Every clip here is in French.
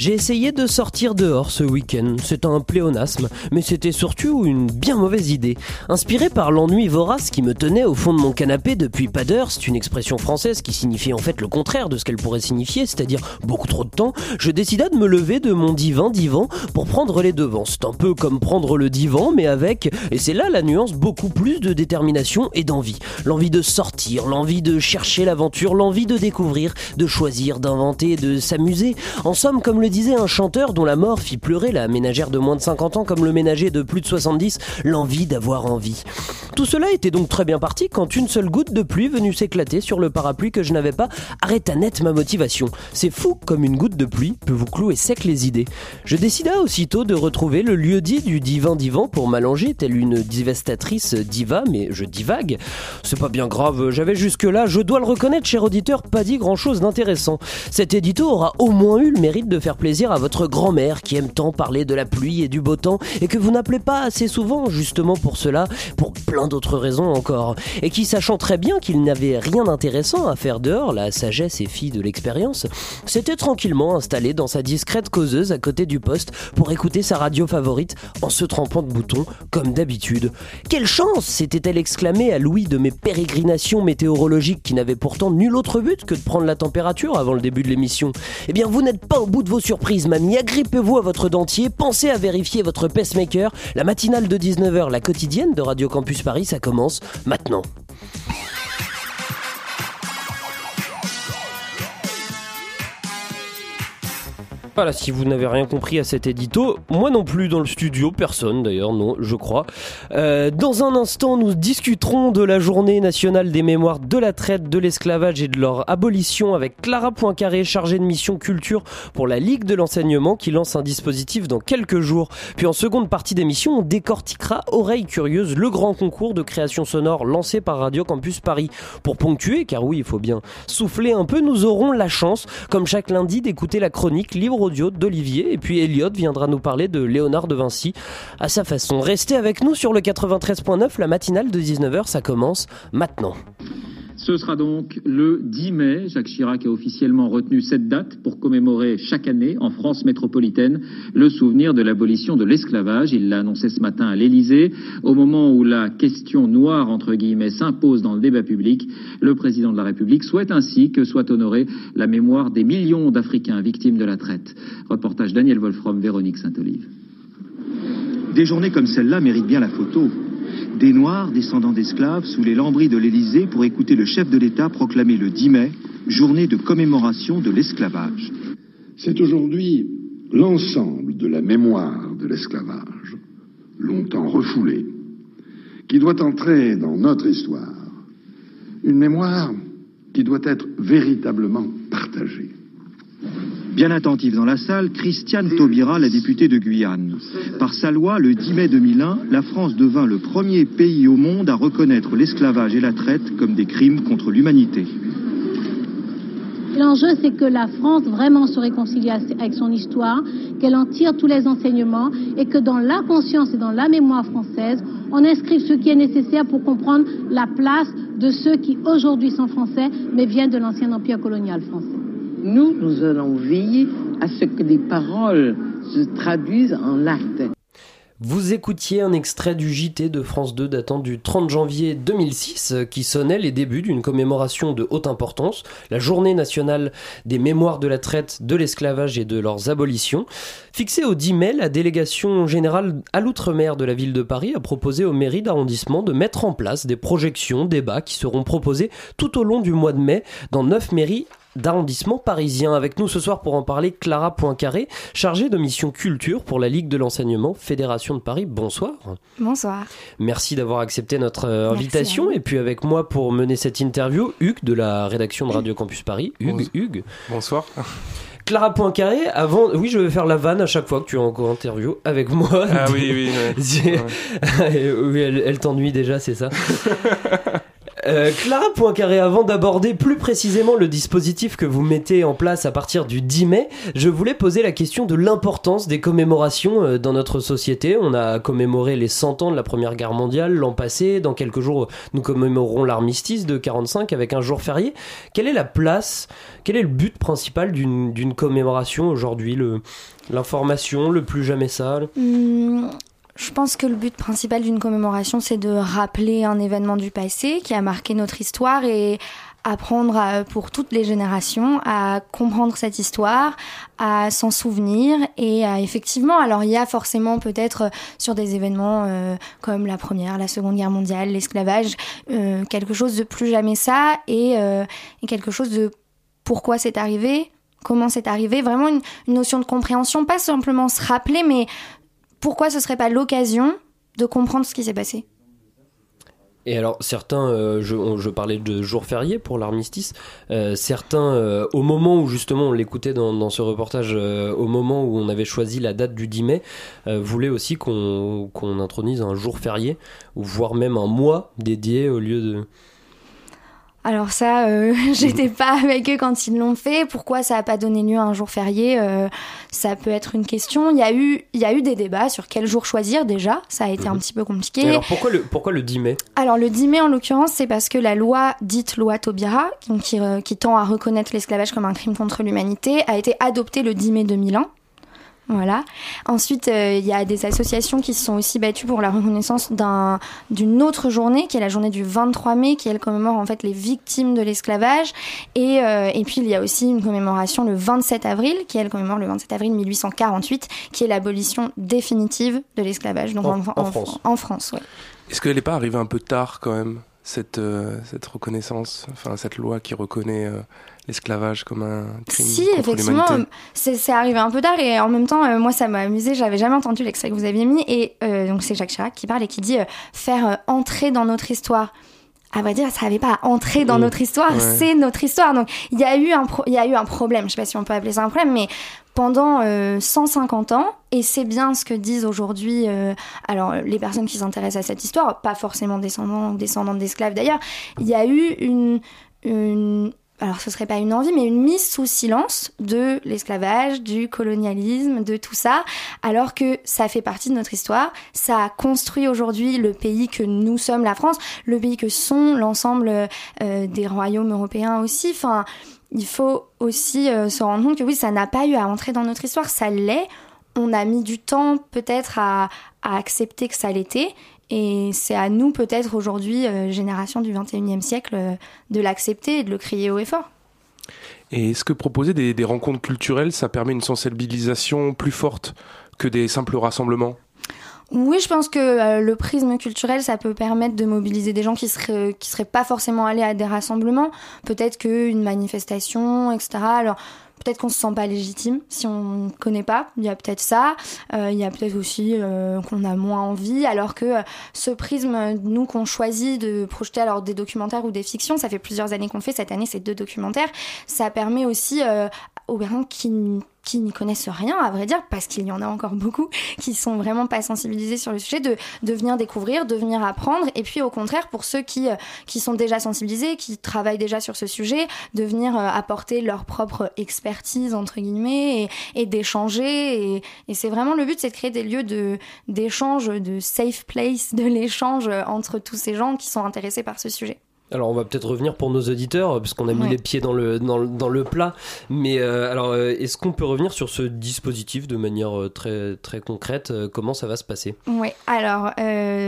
J'ai essayé de sortir dehors ce week-end. C'est un pléonasme, mais c'était surtout une bien mauvaise idée. Inspiré par l'ennui vorace qui me tenait au fond de mon canapé depuis pas d'heure, c'est une expression française qui signifie en fait le contraire de ce qu'elle pourrait signifier, c'est-à-dire beaucoup trop de temps, je décida de me lever de mon divan divan pour prendre les devants. C'est un peu comme prendre le divan, mais avec, et c'est là la nuance, beaucoup plus de détermination et d'envie. L'envie de sortir, l'envie de chercher l'aventure, l'envie de découvrir, de choisir, d'inventer, de s'amuser. En somme, comme le disait un chanteur dont la mort fit pleurer la ménagère de moins de 50 ans comme le ménager de plus de 70, l'envie d'avoir envie. Tout cela était donc très bien parti quand une seule goutte de pluie venue s'éclater sur le parapluie que je n'avais pas arrêta net ma motivation. C'est fou comme une goutte de pluie peut vous clouer sec les idées. Je décida aussitôt de retrouver le lieu dit du divin divan pour m'allonger telle une divestatrice diva, mais je divague. C'est pas bien grave, j'avais jusque-là, je dois le reconnaître, cher auditeur, pas dit grand-chose d'intéressant. Cet édito aura au moins eu le mérite de faire plaisir à votre grand-mère qui aime tant parler de la pluie et du beau temps et que vous n'appelez pas assez souvent justement pour cela, pour plein d'autres raisons encore, et qui sachant très bien qu'il n'avait rien d'intéressant à faire dehors, la sagesse est fille de l'expérience, s'était tranquillement installé dans sa discrète causeuse à côté du poste pour écouter sa radio favorite en se trempant de boutons comme d'habitude. Quelle chance s'était-elle exclamée à Louis de mes pérégrinations météorologiques qui n'avaient pourtant nul autre but que de prendre la température avant le début de l'émission. Eh bien vous n'êtes pas au bout de vos surprises mamie, agrippez-vous à votre dentier, pensez à vérifier votre pacemaker. La matinale de 19h, la quotidienne de Radio Campus Paris, ça commence maintenant. Voilà, si vous n'avez rien compris à cet édito, moi non plus dans le studio, personne d'ailleurs, non, je crois. Euh, dans un instant, nous discuterons de la journée nationale des mémoires de la traite, de l'esclavage et de leur abolition avec Clara Poincaré, chargée de mission culture pour la Ligue de l'enseignement qui lance un dispositif dans quelques jours. Puis en seconde partie d'émission, on décortiquera Oreille Curieuse, le grand concours de création sonore lancé par Radio Campus Paris. Pour ponctuer, car oui, il faut bien souffler un peu, nous aurons la chance, comme chaque lundi, d'écouter la chronique libre d'Olivier et puis Elliot viendra nous parler de Léonard de Vinci à sa façon. Restez avec nous sur le 93.9, la matinale de 19h, ça commence maintenant. Ce sera donc le 10 mai. Jacques Chirac a officiellement retenu cette date pour commémorer chaque année en France métropolitaine le souvenir de l'abolition de l'esclavage. Il l'a annoncé ce matin à l'Élysée. Au moment où la question noire, entre guillemets, s'impose dans le débat public, le président de la République souhaite ainsi que soit honorée la mémoire des millions d'Africains victimes de la traite. Reportage Daniel Wolfram, Véronique Saint-Olive. Des journées comme celle-là méritent bien la photo. Des Noirs, descendants d'esclaves, sous les lambris de l'Élysée pour écouter le chef de l'État proclamer le 10 mai, journée de commémoration de l'esclavage. C'est aujourd'hui l'ensemble de la mémoire de l'esclavage, longtemps refoulée, qui doit entrer dans notre histoire. Une mémoire qui doit être véritablement partagée. Bien attentive dans la salle, Christiane Taubira, la députée de Guyane. Par sa loi, le 10 mai 2001, la France devint le premier pays au monde à reconnaître l'esclavage et la traite comme des crimes contre l'humanité. L'enjeu, c'est que la France vraiment se réconcilie avec son histoire, qu'elle en tire tous les enseignements et que dans la conscience et dans la mémoire française, on inscrive ce qui est nécessaire pour comprendre la place de ceux qui aujourd'hui sont français mais viennent de l'ancien empire colonial français. Nous, nous allons veiller à ce que les paroles se traduisent en actes. Vous écoutiez un extrait du JT de France 2 datant du 30 janvier 2006 qui sonnait les débuts d'une commémoration de haute importance, la journée nationale des mémoires de la traite, de l'esclavage et de leurs abolitions. Fixée au 10 mai, la délégation générale à l'outre-mer de la ville de Paris a proposé aux mairies d'arrondissement de mettre en place des projections, débats qui seront proposés tout au long du mois de mai dans neuf mairies d'arrondissement parisien. Avec nous ce soir pour en parler, Clara Poincaré, chargée de mission culture pour la Ligue de l'enseignement Fédération de Paris. Bonsoir. Bonsoir. Merci d'avoir accepté notre euh, invitation. Et puis avec moi pour mener cette interview, Hugues de la rédaction de Radio Campus Paris. Hugues, Hugues. Bonsoir. Clara Poincaré, avant, oui, je vais faire la vanne à chaque fois que tu es en interview avec moi. Ah oui, oui. oui elle, elle t'ennuie déjà, c'est ça. Euh, Clara Poincaré, avant d'aborder plus précisément le dispositif que vous mettez en place à partir du 10 mai, je voulais poser la question de l'importance des commémorations euh, dans notre société. On a commémoré les 100 ans de la Première Guerre mondiale l'an passé. Dans quelques jours, nous commémorerons l'armistice de 45 avec un jour férié. Quelle est la place, quel est le but principal d'une commémoration aujourd'hui? L'information, le plus jamais ça je pense que le but principal d'une commémoration, c'est de rappeler un événement du passé qui a marqué notre histoire et apprendre pour toutes les générations à comprendre cette histoire, à s'en souvenir et effectivement, alors il y a forcément peut-être euh, sur des événements euh, comme la première, la seconde guerre mondiale, l'esclavage, euh, quelque chose de plus jamais ça et, et quelque chose de pourquoi c'est arrivé, comment c'est arrivé, vraiment une, notion de compréhension, pas simplement se rappeler, mais pourquoi ce serait pas l'occasion de comprendre ce qui s'est passé? Et alors certains, euh, je, parlais de jours fériés pour l'armistice, euh, certains, euh, au moment où justement on l'écoutait dans, ce reportage, au moment où on avait choisi la date du 10 mai, voulaient aussi qu'on introduise un jour férié, ou voire même un mois dédié au lieu de... Alors ça, euh, j'étais pas avec eux quand ils l'ont fait. Pourquoi ça a pas donné lieu à un jour férié euh, Ça peut être une question. Il y a eu, il y a eu des débats sur quel jour choisir déjà. Ça a été un mhm. petit peu compliqué. alors pourquoi le, pourquoi le 10 mai? Alors le 10 mai en l'occurrence, c'est parce que la loi dite loi Taubira, qui, qui tend à reconnaître l'esclavage comme un crime contre l'humanité, a été adoptée le 10 mai 2001. Voilà. Ensuite, euh, il y a des associations qui se sont aussi battues pour la reconnaissance d'une autre journée, qui est la journée du 23 mai, qui elle commémore en fait les victimes de l'esclavage. Et, euh, et puis il y a aussi une commémoration le 27 avril, qui elle commémore le 27 avril 1848, qui est l'abolition définitive de l'esclavage. Donc en, France. En France, ouais. Est-ce qu'elle n'est pas arrivée un peu tard quand même cette, euh, cette reconnaissance, enfin cette loi qui reconnaît l'esclavage comme un crime Si, effectivement, c'est arrivé un peu tard et en même temps, euh, moi ça m'a amusé, j'avais jamais entendu l'extrait que vous aviez mis et euh, donc c'est Jacques Chirac qui parle et qui dit euh, faire entrer dans notre histoire. À vrai dire, ça n'avait pas à entrer dans notre histoire, c'est notre histoire. Donc il y a eu un il y a eu un problème, je sais pas si on peut appeler ça un problème, mais pendant 150 ans, et c'est bien ce que disent aujourd'hui alors les personnes qui s'intéressent à cette histoire, pas forcément descendants ou descendants d'esclaves d'ailleurs, il y a eu une, une, alors ce serait pas une envie, mais une mise sous silence de l'esclavage, du colonialisme, de tout ça, alors que ça fait partie de notre histoire. Ça a construit aujourd'hui le pays que nous sommes, la France, le pays que sont l'ensemble euh, des royaumes européens aussi. Enfin, il faut aussi euh, se rendre compte que oui, ça n'a pas eu à entrer dans notre histoire, ça l'est. On a mis du temps peut-être à, à accepter que ça l'était et c'est à nous, peut-être aujourd'hui, euh, génération du 21e siècle, euh, de l'accepter et de le crier haut et fort. Et est-ce que proposer des, rencontres culturelles, ça permet une sensibilisation plus forte que des simples rassemblements? Oui, je pense que euh, le prisme culturel, ça peut permettre de mobiliser des gens qui seraient qui seraient pas forcément allés à des rassemblements. Peut-être qu'une manifestation, etc. Alors peut-être qu'on se sent pas légitime si on ne connaît pas. Il y a peut-être ça. Euh, il y a peut-être aussi euh, qu'on a moins envie. Alors que euh, ce prisme, nous, qu'on choisit de projeter alors des documentaires ou des fictions, ça fait plusieurs années qu'on fait. Cette année, c'est deux documentaires. Ça permet aussi aux personnes qui qui n'y connaissent rien, à vrai dire, parce qu'il y en a encore beaucoup qui sont vraiment pas sensibilisés sur le sujet, de, de venir découvrir, de venir apprendre, et puis au contraire, pour ceux qui, euh, qui sont déjà sensibilisés, qui travaillent déjà sur ce sujet, de venir euh, apporter leur propre expertise, entre guillemets, et, et d'échanger. Et, et c'est vraiment le but, c'est de créer des lieux de, d'échange, de safe place, de l'échange entre tous ces gens qui sont intéressés par ce sujet. Alors on va peut-être revenir pour nos auditeurs parce qu'on a mis les pieds dans le dans, dans le plat. Mais euh, alors euh, est-ce qu'on peut revenir sur ce dispositif de manière euh, très très concrète Comment ça va se passer? Oui. Alors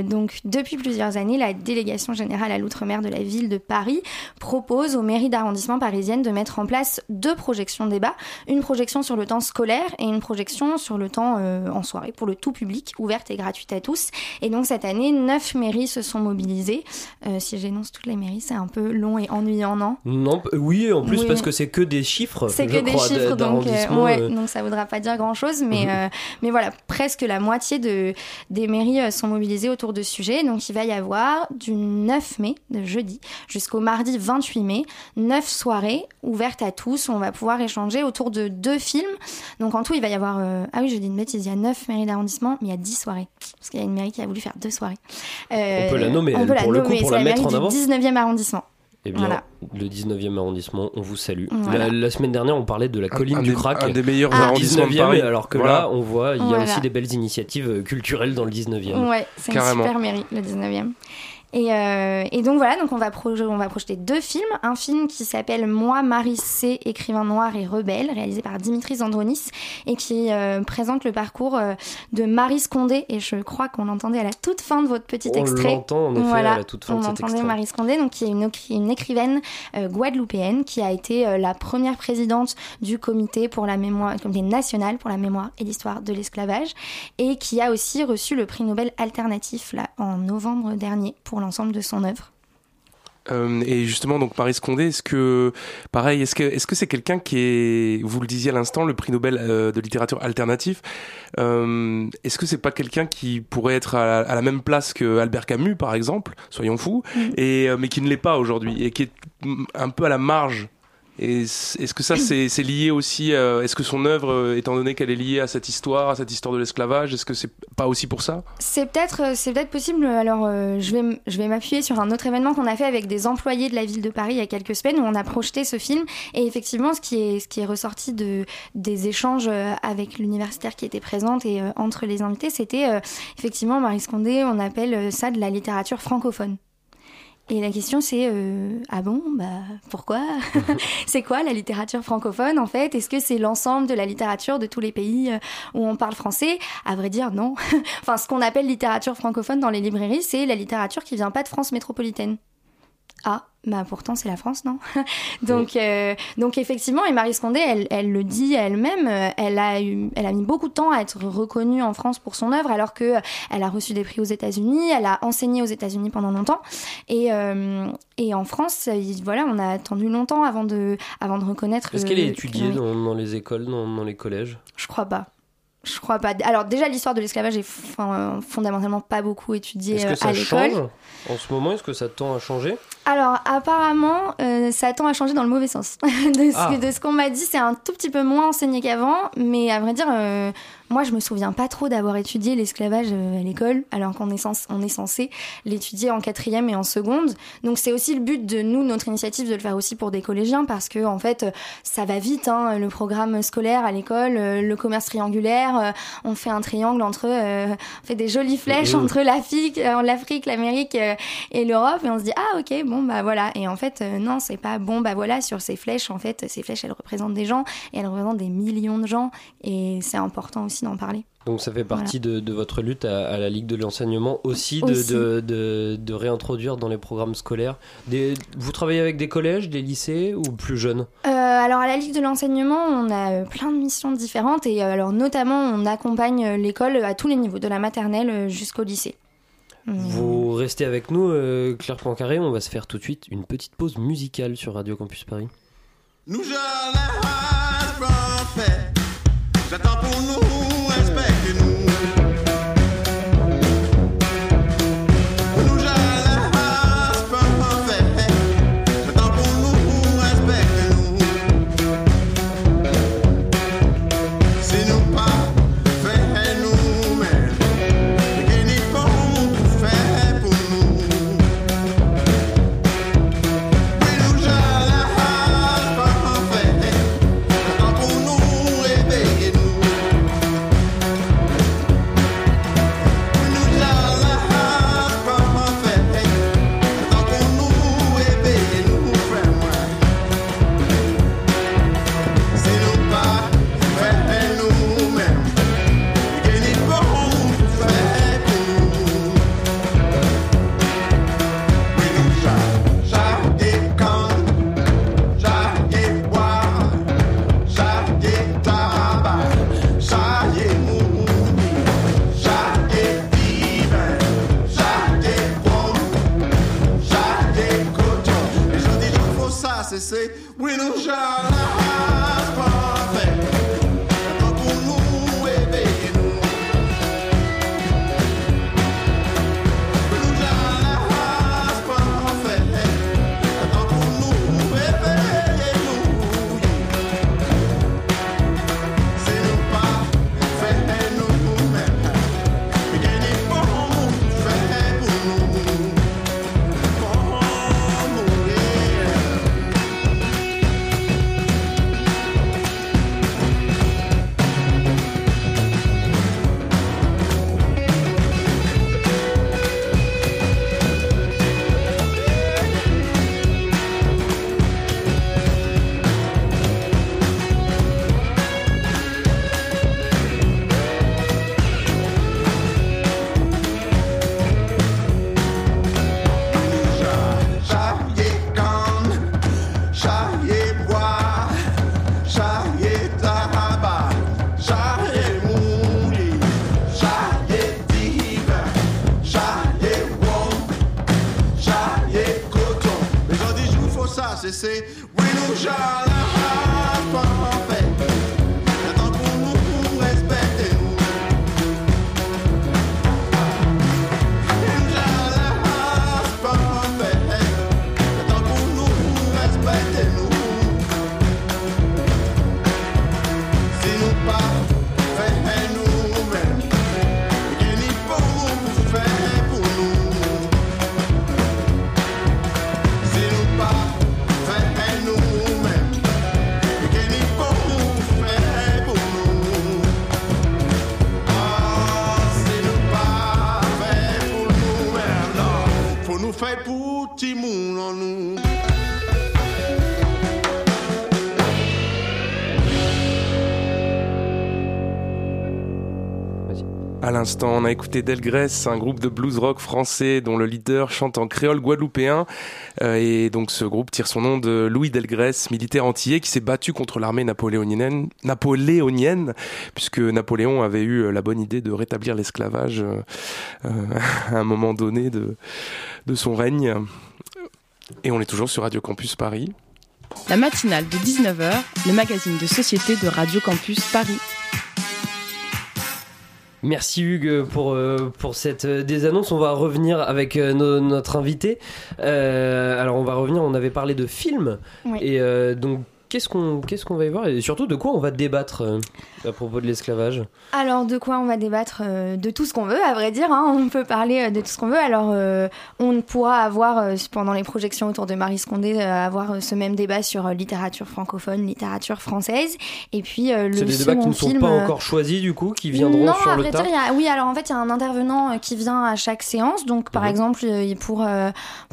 donc depuis plusieurs années, la délégation générale à l'outre-mer de la ville de Paris propose aux mairies d'arrondissement parisiennes de mettre en place deux projections débat, une projection sur le temps scolaire et une projection sur le temps en soirée pour le tout public, ouverte et gratuite à tous. Et donc cette année, neuf mairies se sont mobilisées. si j'énonce toutes les mairies c'est un peu long et ennuyant, non? Non, oui, en plus parce que c'est que des chiffres. C'est que des chiffres, donc, euh, ouais, euh. donc ça voudra pas dire grand chose, mais, mhm. euh, mais voilà, presque la moitié de, des mairies sont mobilisées autour de sujets. Donc il va y avoir du 9 mai, de jeudi, jusqu'au mardi 28 mai, 9 soirées ouvertes à tous. Où on va pouvoir échanger autour de deux films. Donc en tout, il va y avoir... euh, Ah oui, je dis une bêtise, il y a 9 mairies d'arrondissement, mais il y a 10 soirées. Parce qu'il y a une mairie qui a voulu faire deux soirées. Euh, On peut la nommer, on elle, peut la pour le coup, nommer, pour c'est la mettre mairie en avant. du 19e arrondissement. Eh bien, Voilà. le 19e arrondissement, on vous salue. Voilà. La, la semaine dernière, on parlait de la colline un du des- crack. un des meilleurs Ah. arrondissements de 19e, Paris. alors que Voilà. là, on voit, il y a Voilà. aussi des belles initiatives euh, culturelles dans le 19e. Ouais, c'est une super mairie, le 19e. Et, euh, et donc voilà, donc on va, proje- on va projeter deux films. Un film qui s'appelle Moi, Marie C, écrivain noir et rebelle, réalisé par Dimitri Zandronis, et qui euh, présente le parcours euh, de Marie Scondé. Et je crois qu'on l'entendait à la toute fin de votre petit On extrait. l'entend, en effet, voilà, à la toute fin on de cet entendait extrait. Marie Scondé, donc qui est une, écri- une écrivaine guadeloupéenne qui a été la première présidente du comité pour la mémoire, comité national pour la mémoire et l'histoire de l'esclavage, et qui a aussi reçu le prix Nobel alternatif là en novembre dernier pour l'ensemble de son œuvre. Euh, et justement, donc Marie Scondé, est-ce que, pareil, est-ce que est-ce que c'est quelqu'un qui est, vous le disiez à l'instant, le prix Nobel euh, de littérature alternatif, euh, est-ce que c'est pas quelqu'un qui pourrait être à la, à la même place que Albert Camus, par exemple, soyons fous, Mm. et mais qui ne l'est pas aujourd'hui et qui est mm, un peu à la marge. Est-ce que ça c'est lié aussi euh, Est-ce que son œuvre, euh, étant donné qu'elle est liée à cette histoire, à cette histoire de l'esclavage, est-ce que c'est pas aussi pour ça? C'est peut-être euh, peut-être possible. Alors je vais je vais m'appuyer sur un autre événement qu'on a fait avec des employés de la ville de Paris il y a quelques semaines où on a projeté ce film et effectivement ce qui est ce qui est ressorti de des échanges avec l'universitaire qui était présente et entre les invités, c'était effectivement Marie Scondé, on appelle ça de la littérature francophone. Et la question c'est euh, ah bon bah pourquoi c'est quoi la littérature francophone en fait? Est-ce que c'est l'ensemble de la littérature de tous les pays euh, où on parle français? À vrai dire non. enfin ce qu'on appelle littérature francophone dans les librairies, c'est la littérature qui vient pas de France métropolitaine. Ah, bah pourtant c'est la France, non Donc, euh, donc effectivement, et Marie Scondé, elle, elle le dit elle-même, euh, elle a eu, elle a mis beaucoup de temps à être reconnue en France pour son œuvre, alors que euh, elle a reçu des prix aux États-Unis, elle a enseigné aux États-Unis pendant longtemps, et euh, et en France, il- voilà, on a attendu longtemps avant de avant de reconnaître. Est-ce qu'elle est étudiée dans, dans les écoles, dans, dans les collèges? Je crois pas. Je crois pas. Alors déjà, l'histoire de l'esclavage est fondamentalement pas beaucoup étudiée Est-ce euh, que ça à l'école. change? En ce moment Est-ce que ça tend à changer? Alors apparemment, euh, ça tend à changer dans le mauvais sens. de ce, Ah. de ce qu'on m'a dit, c'est un tout petit peu moins enseigné qu'avant, mais à vrai dire, euh, moi je me souviens pas trop d'avoir étudié l'esclavage euh, à l'école, alors qu'on est, cens- on est censé l'étudier en quatrième et en seconde. Donc c'est aussi le but de nous, notre initiative, de le faire aussi pour des collégiens, parce que en fait, ça va vite, hein, le programme scolaire à l'école, euh, le commerce triangulaire, euh, on fait un triangle entre, euh, on fait des jolies flèches Mhm. entre l'Afrique, l'Afrique, l'Amérique et l'Europe, et on se dit ah ok bon bah voilà. Et en fait non c'est pas bon bah voilà sur ces flèches en fait ces flèches elles représentent des gens et elles représentent des millions de gens et c'est important aussi d'en parler. Donc ça fait partie de, de votre lutte à, à la Ligue de l'enseignement aussi, de, Aussi. De, de- de réintroduire dans les programmes scolaires. Des, vous travaillez avec des collèges, des lycées ou plus jeunes? Euh, alors à la Ligue de l'enseignement, on a euh, plein de missions différentes et euh, alors notamment on accompagne l'école à tous les niveaux, de la maternelle jusqu'au lycée. Hum. Vous restez avec nous, euh, Claire Poincaré. On va se faire tout de suite une petite pause musicale sur Radio Campus Paris. Nous. J'attends pour nous, Burza! On a écouté Delgrès, un groupe de blues rock français dont le leader chante en créole guadeloupéen. Euh, et donc ce groupe tire son nom de Louis Delgrès, militaire antillais qui s'est battu contre l'armée napoléonienne, napoléonienne, puisque Napoléon avait eu la bonne idée de rétablir l'esclavage euh, euh, à un moment donné de, de son règne. Et on est toujours sur Radio Campus Paris. La matinale de 19h, le magazine de société de Radio Campus Paris. Merci Hugues pour, euh, pour cette euh, des annonces. On va revenir avec euh, no- notre invité. Euh, alors on va revenir, on avait parlé de films. Oui. Et euh, donc qu'est-ce qu'on qu'est-ce qu'on va y voir et surtout de quoi on va débattre euh, à propos de l'esclavage? Alors, de quoi on va débattre euh, De tout ce qu'on veut, à vrai dire. hein. On peut parler euh, de tout ce qu'on veut. Alors, euh, on pourra avoir, pendant les projections autour de Marie Scondé, avoir ce même débat sur littérature francophone, littérature française. Et puis, le C'est des débats qui ne sont film, pas encore choisis du coup, qui viendront non, sur à le vrai tas. dire, y a- oui, alors en fait, il y a un intervenant qui vient à chaque séance. Donc, par Mhm. exemple, pour,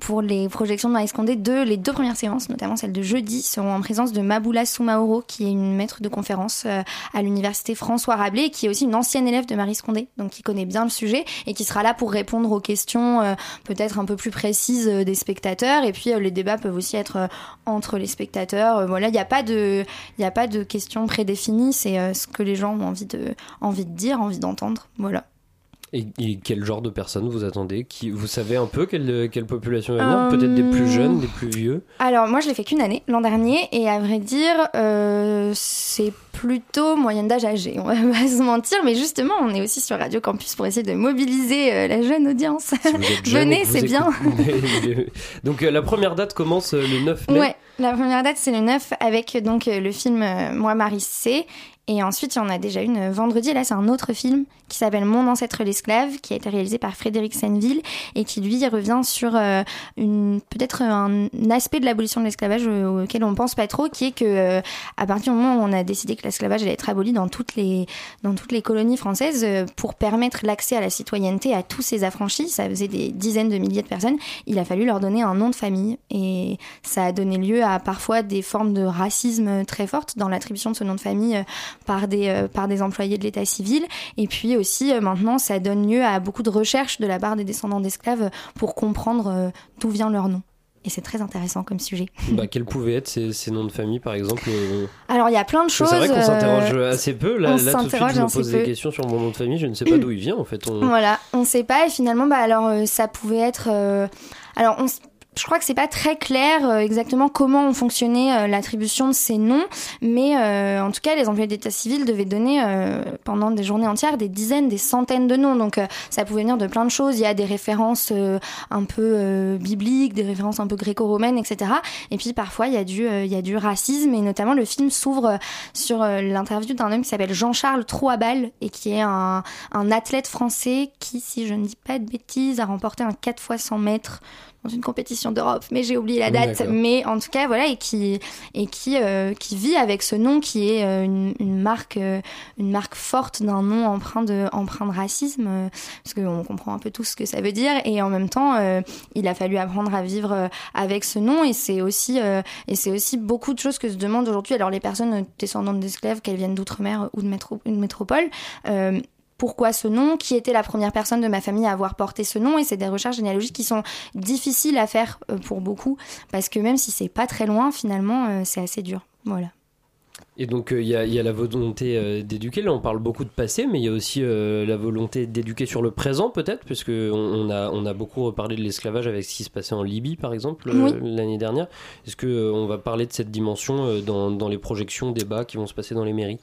pour les projections de Marie Scondé, deux, les deux premières séances, notamment celle de jeudi, seront en présence de Maboula Soumaoro, qui est une maître de conférence euh, à l'université François Rabelais, qui est aussi une ancienne élève de Marie Scondé, donc qui connaît bien le sujet et qui sera là pour répondre aux questions euh, peut-être un peu plus précises euh, des spectateurs. Et puis, les débats peuvent aussi être entre les spectateurs. Voilà, il n'y a pas de, il a pas de questions prédéfinies. C'est ce que les gens ont envie de, envie de dire, envie d'entendre. Voilà. Et, et quel genre de personnes vous attendez qui, Vous savez un peu quelle, quelle population va venir Euh, Peut-être des plus jeunes, des plus vieux Alors moi je l'ai fait qu'une année l'an dernier et à vrai dire euh, c'est plutôt moyenne d'âge âgée, on va pas se mentir, mais justement on est aussi sur Radio Campus pour essayer de mobiliser euh, la jeune audience. Si jeune Venez, c'est bien. Donc euh, la première date commence euh, le 9 mai. Ouais, la première date c'est le 9 avec donc euh, le film euh, Moi Marie C. Et ensuite, il y en a déjà une vendredi. Là, c'est un autre film qui s'appelle Mon ancêtre l'esclave, qui a été réalisé par Frédéric Senneville et qui, lui, revient sur euh, une peut-être un, aspect de l'abolition de l'esclavage euh, auquel on pense pas trop, qui est que euh, à partir du moment où on a décidé que l'esclavage allait être aboli dans toutes les dans toutes les colonies françaises pour permettre l'accès à la citoyenneté à tous ces affranchis, ça faisait des dizaines de milliers de personnes, il a fallu leur donner un nom de famille et ça a donné lieu à parfois des formes de racisme très fortes dans l'attribution de ce nom de famille par des euh, par des employés de l'état civil et puis aussi euh, maintenant ça donne lieu à beaucoup de recherches de la part des descendants d'esclaves pour comprendre euh, d'où vient leur nom. Et c'est très intéressant comme sujet. Bah, quels pouvaient être ces, ces noms de famille, par exemple euh, Alors il y a plein de choses. C'est vrai qu'on euh, s'interroge assez peu. Là, on là tout de suite, je me pose des peu. questions sur mon nom de famille. Je ne sais pas d'où il vient, en fait. On- Voilà, on sait pas et finalement bah alors euh, ça pouvait être alors on je crois que c'est pas très clair euh, exactement comment ont fonctionné euh, l'attribution de ces noms, mais euh, en tout cas, les employés d'état civil devaient donner pendant des journées entières des dizaines, des centaines de noms. Donc, ça pouvait venir de plein de choses. Il y a des références un peu bibliques, des références un peu gréco-romaines, etc. Et puis, parfois, il y a du, racisme. Et notamment, le film s'ouvre sur l'interview d'un homme qui s'appelle Jean-Charles Troabal et qui est un, athlète français qui, si je ne dis pas de bêtises, a remporté un 4 fois 100 mètres dans une compétition d'Europe, mais j'ai oublié la date. Mais en tout cas, voilà, et qui et qui euh, qui vit avec ce nom qui est euh, une, une marque euh, une marque forte d'un nom empreint de empreint de racisme, euh, parce qu'on comprend un peu tout ce que ça veut dire. Et en même temps, euh, il a fallu apprendre à vivre avec ce nom. Et c'est aussi euh, et c'est aussi beaucoup de choses que se demandent aujourd'hui. Alors les personnes descendantes d'esclaves, qu'elles viennent d'outre-mer ou de métro, une métropole. Euh, pourquoi ce nom Qui était la première personne de ma famille à avoir porté ce nom Et c'est des recherches généalogiques qui sont difficiles à faire euh, pour beaucoup, parce que même si c'est pas très loin, finalement, euh, c'est assez dur. Voilà. Et donc il y, a, y, a la volonté euh, d'éduquer, là on parle beaucoup de passé, mais il y a aussi euh, la volonté d'éduquer sur le présent peut-être, parce qu'on on a, on a beaucoup parlé de l'esclavage avec ce qui se passait en Libye par exemple Oui. l'année dernière. Est-ce qu'on va parler de cette dimension dans, dans les projections, débats qui vont se passer dans les mairies?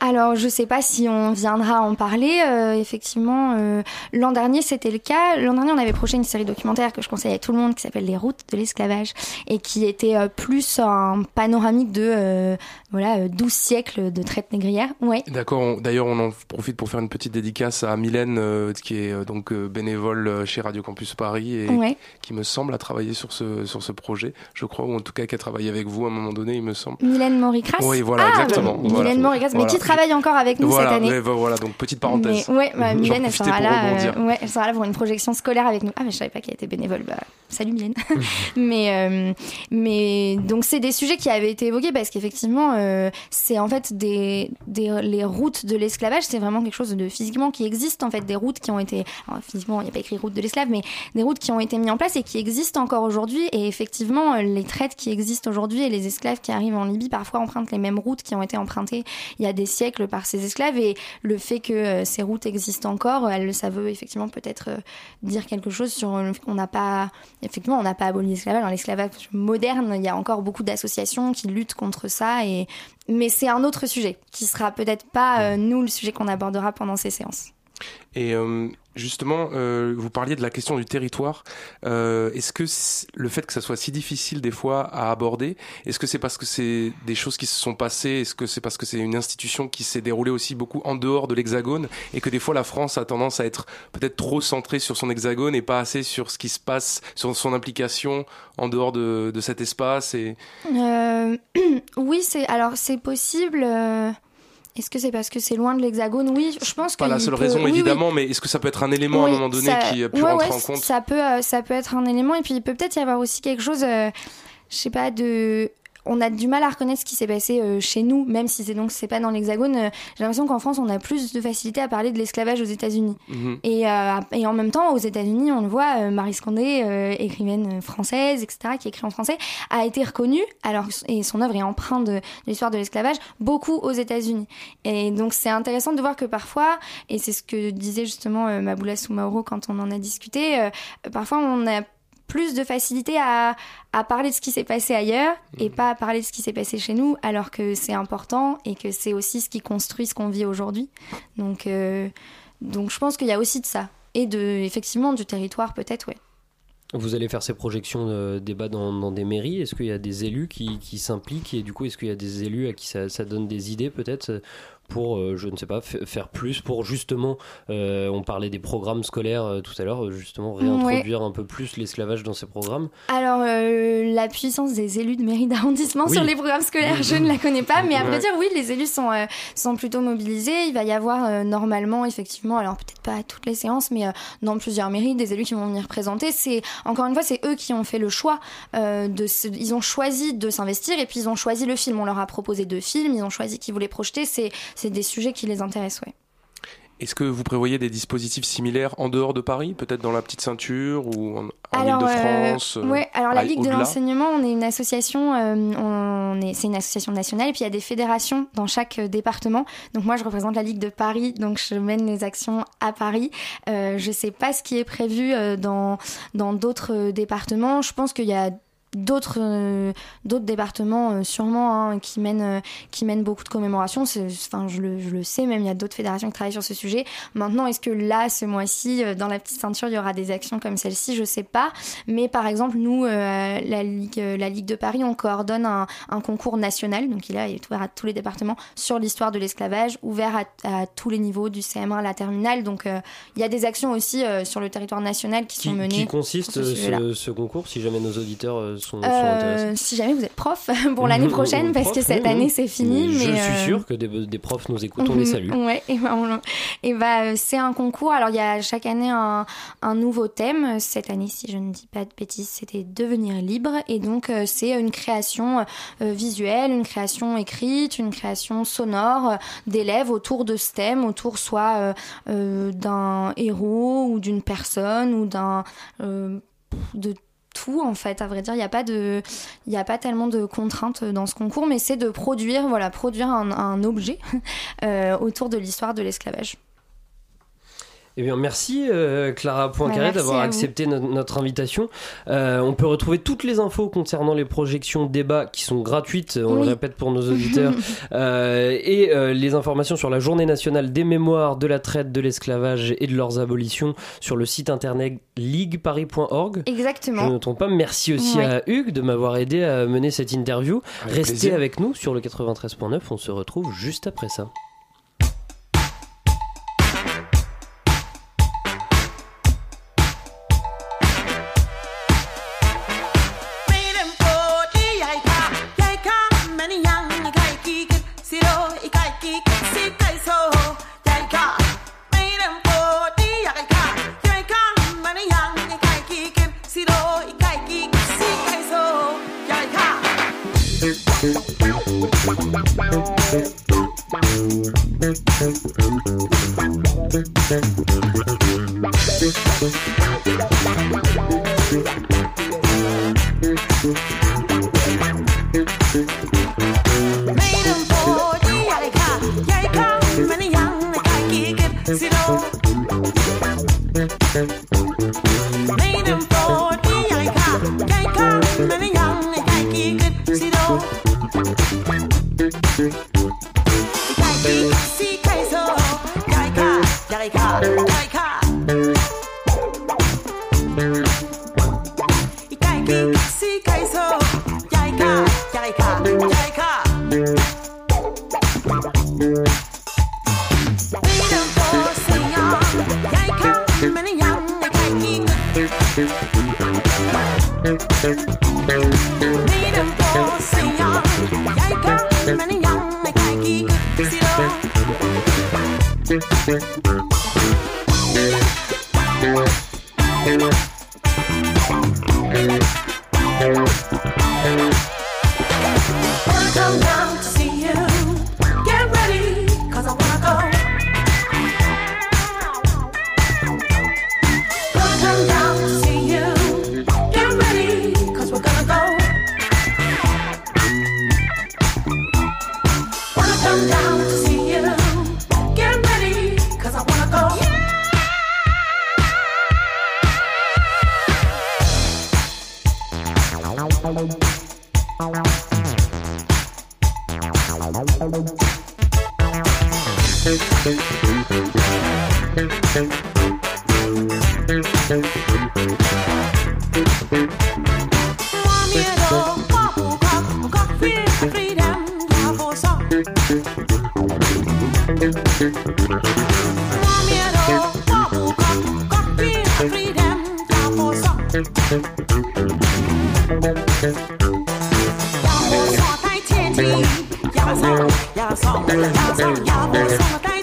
Alors, je sais pas si on viendra en parler. Euh, effectivement, euh, l'an dernier, c'était le cas. L'an dernier, on avait projeté une série documentaire que je conseille à tout le monde qui s'appelle Les routes de l'esclavage et qui était euh, plus un panoramique de euh, voilà 12 siècles de traite négrière. Ouais. D'accord. D'ailleurs, on en profite pour faire une petite dédicace à Mylène, euh, qui est euh, donc euh, bénévole euh, chez Radio Campus Paris et Ouais. qui me semble a travaillé sur ce sur ce projet, je crois, ou en tout cas qui a travaillé avec vous à un moment donné, il me semble. Mylène Moricras. Oui, voilà, Ah, exactement. Mylène Voilà. Moricras, mais Voilà. qui travaille encore avec nous voilà, cette année. mais voilà, donc petite parenthèse. Mais, ouais, bah, Mylène, elle sera, là, euh, ouais, elle sera là pour une projection scolaire avec nous. Ah, mais je savais pas qu'elle était bénévole. Bah, salut Mylène. mais, euh, mais donc, c'est des sujets qui avaient été évoqués parce qu'effectivement, euh, c'est en fait des, des, les routes de l'esclavage, c'est vraiment quelque chose de physiquement qui existe en fait, des routes qui ont été, alors, physiquement, il n'y a pas écrit route de l'esclave, mais des routes qui ont été mises en place et qui existent encore aujourd'hui. Et effectivement, euh, les traites qui existent aujourd'hui et les esclaves qui arrivent en Libye parfois empruntent les mêmes routes qui ont été empruntées il y a des siècles par ces esclaves. Et le fait que euh, ces routes existent encore, euh, elle, ça veut effectivement peut-être euh, dire quelque chose sur le fait qu'on n'a pas, effectivement, on n'a pas aboli l'esclavage. Dans l'esclavage moderne, il y a encore beaucoup d'associations qui luttent contre ça. Et mais c'est un autre sujet qui sera peut-être pas euh, nous le sujet qu'on abordera pendant ces séances. Et euh, justement, euh, vous parliez de la question du territoire. Euh, est-ce que le fait que ça soit si difficile des fois à aborder, est-ce que c'est parce que c'est des choses qui se sont passées Est-ce que c'est parce que c'est une institution qui s'est déroulée aussi beaucoup en dehors de l'Hexagone et que des fois la France a tendance à être peut-être trop centrée sur son Hexagone et pas assez sur ce qui se passe, sur son implication en dehors de, de cet espace et oui, c'est alors c'est possible. Est-ce que c'est parce que c'est loin de l'Hexagone? Oui, je pense que pas la seule raison évidemment, mais est-ce que ça peut être un élément à un moment donné qui a pu rentrer en compte? Ça peut, euh, ça peut être un élément et puis il peut peut-être y avoir aussi quelque chose, euh, je sais pas, de on a du mal à reconnaître ce qui s'est passé euh, chez nous, même si c'est donc c'est pas dans l'Hexagone. Euh, J'ai l'impression qu'en France, on a plus de facilité à parler de l'esclavage aux États-Unis. Mhm. Et, euh, et en même temps, aux États-Unis, on le voit, euh, Marie Scondé, euh, écrivaine française, etc., qui écrit en français, a été reconnue, alors et son œuvre est empreinte de, de l'histoire de l'esclavage, beaucoup aux États-Unis. Et donc c'est intéressant de voir que parfois, et c'est ce que disait justement Maboula Soumaoro quand on en a discuté, parfois on a plus de facilité à, à parler de ce qui s'est passé ailleurs et pas à parler de ce qui s'est passé chez nous, alors que c'est important et que c'est aussi ce qui construit ce qu'on vit aujourd'hui. Donc, euh, donc je pense qu'il y a aussi de ça. Et de, effectivement du territoire peut-être, ouais. Vous allez faire ces projections de débat dans, dans des mairies. Est-ce qu'il y a des élus qui, qui s'impliquent et du coup, est-ce qu'il y a des élus à qui ça, ça donne des idées peut-être pour, euh, je ne sais pas, faire plus pour justement, euh, on parlait des programmes scolaires euh, tout à l'heure, justement réintroduire un peu plus l'esclavage dans ces programmes. Alors, euh, la puissance des élus de mairie d'arrondissement Oui. sur les programmes scolaires, je ne la connais pas, mais à vrai Ouais. dire, oui, les élus sont, sont plutôt mobilisés. Il va y avoir normalement, effectivement, alors peut-être pas à toutes les séances, mais dans plusieurs mairies, des élus qui vont venir présenter. C'est Encore une fois, c'est eux qui ont fait le choix. de Ils ont choisi de s'investir et puis ils ont choisi le film. On leur a proposé deux films, ils ont choisi qui voulaient projeter. C'est c'est des sujets qui les intéressent, ouais. Est-ce que vous prévoyez des dispositifs similaires en dehors de Paris, peut-être dans la petite ceinture ou en, en Alors, Ile-de-France euh, euh, ouais, alors la Ligue de l'enseignement, on est une association, euh, on est, c'est une association nationale, et puis il y a des fédérations dans chaque euh, département. Donc moi, je représente la Ligue de Paris, donc je mène les actions à Paris. Euh, je sais pas ce qui est prévu euh, dans dans d'autres euh, départements. Je pense qu'il y a d'autres euh, d'autres départements euh, sûrement hein, qui mènent euh, qui mènent beaucoup de commémorations. Enfin je le, je le sais même il y a d'autres fédérations qui travaillent sur ce sujet. Maintenant est-ce que là ce mois-ci dans la petite ceinture il y aura des actions comme celle-ci? Je sais pas. Mais par exemple nous la ligue la ligue de Paris on coordonne un, un concours national. Donc il est ouvert à tous les départements sur l'histoire de l'esclavage ouvert à, à tous les niveaux du CM1 à la terminale. Donc il y a des actions aussi sur le territoire national qui, sont menées Qui consiste ce concours, si jamais nos auditeurs sont, sont Euh, si jamais vous êtes prof pour l'année prochaine, parce Prof, que cette oui, oui. année c'est fini. Je mais suis euh, sûr que des, des profs nous écoutent, on les salue. Ouais, et ben, bah, c'est un concours. Alors il y a chaque année un, un nouveau thème. Cette année, si je ne dis pas de bêtises, c'était devenir libre. Et donc euh, c'est une création visuelle, une création écrite, une création sonore d'élèves autour de ce thème, autour soit d'un héros ou d'une personne ou d'un euh, de en fait. À vrai dire, il n'y a pas de, il a pas tellement de contraintes dans ce concours, mais c'est de produire, voilà, produire un, un objet euh, autour de l'histoire de l'esclavage. Eh bien, merci euh, Clara Poincaré merci d'avoir accepté no- notre invitation. Euh, on peut retrouver toutes les infos concernant les projections débats qui sont gratuites, on le répète pour nos auditeurs, euh, et euh, les informations sur la Journée nationale des mémoires de la traite, de l'esclavage et de leurs abolitions sur le site internet ligueparis.org. Exactement. Je ne me trompe pas. Merci aussi à Hugues de m'avoir aidé à mener cette interview. Avec Restez plaisir. avec nous sur le 93.9. On se retrouve juste après ça. song, your song, your song, your song,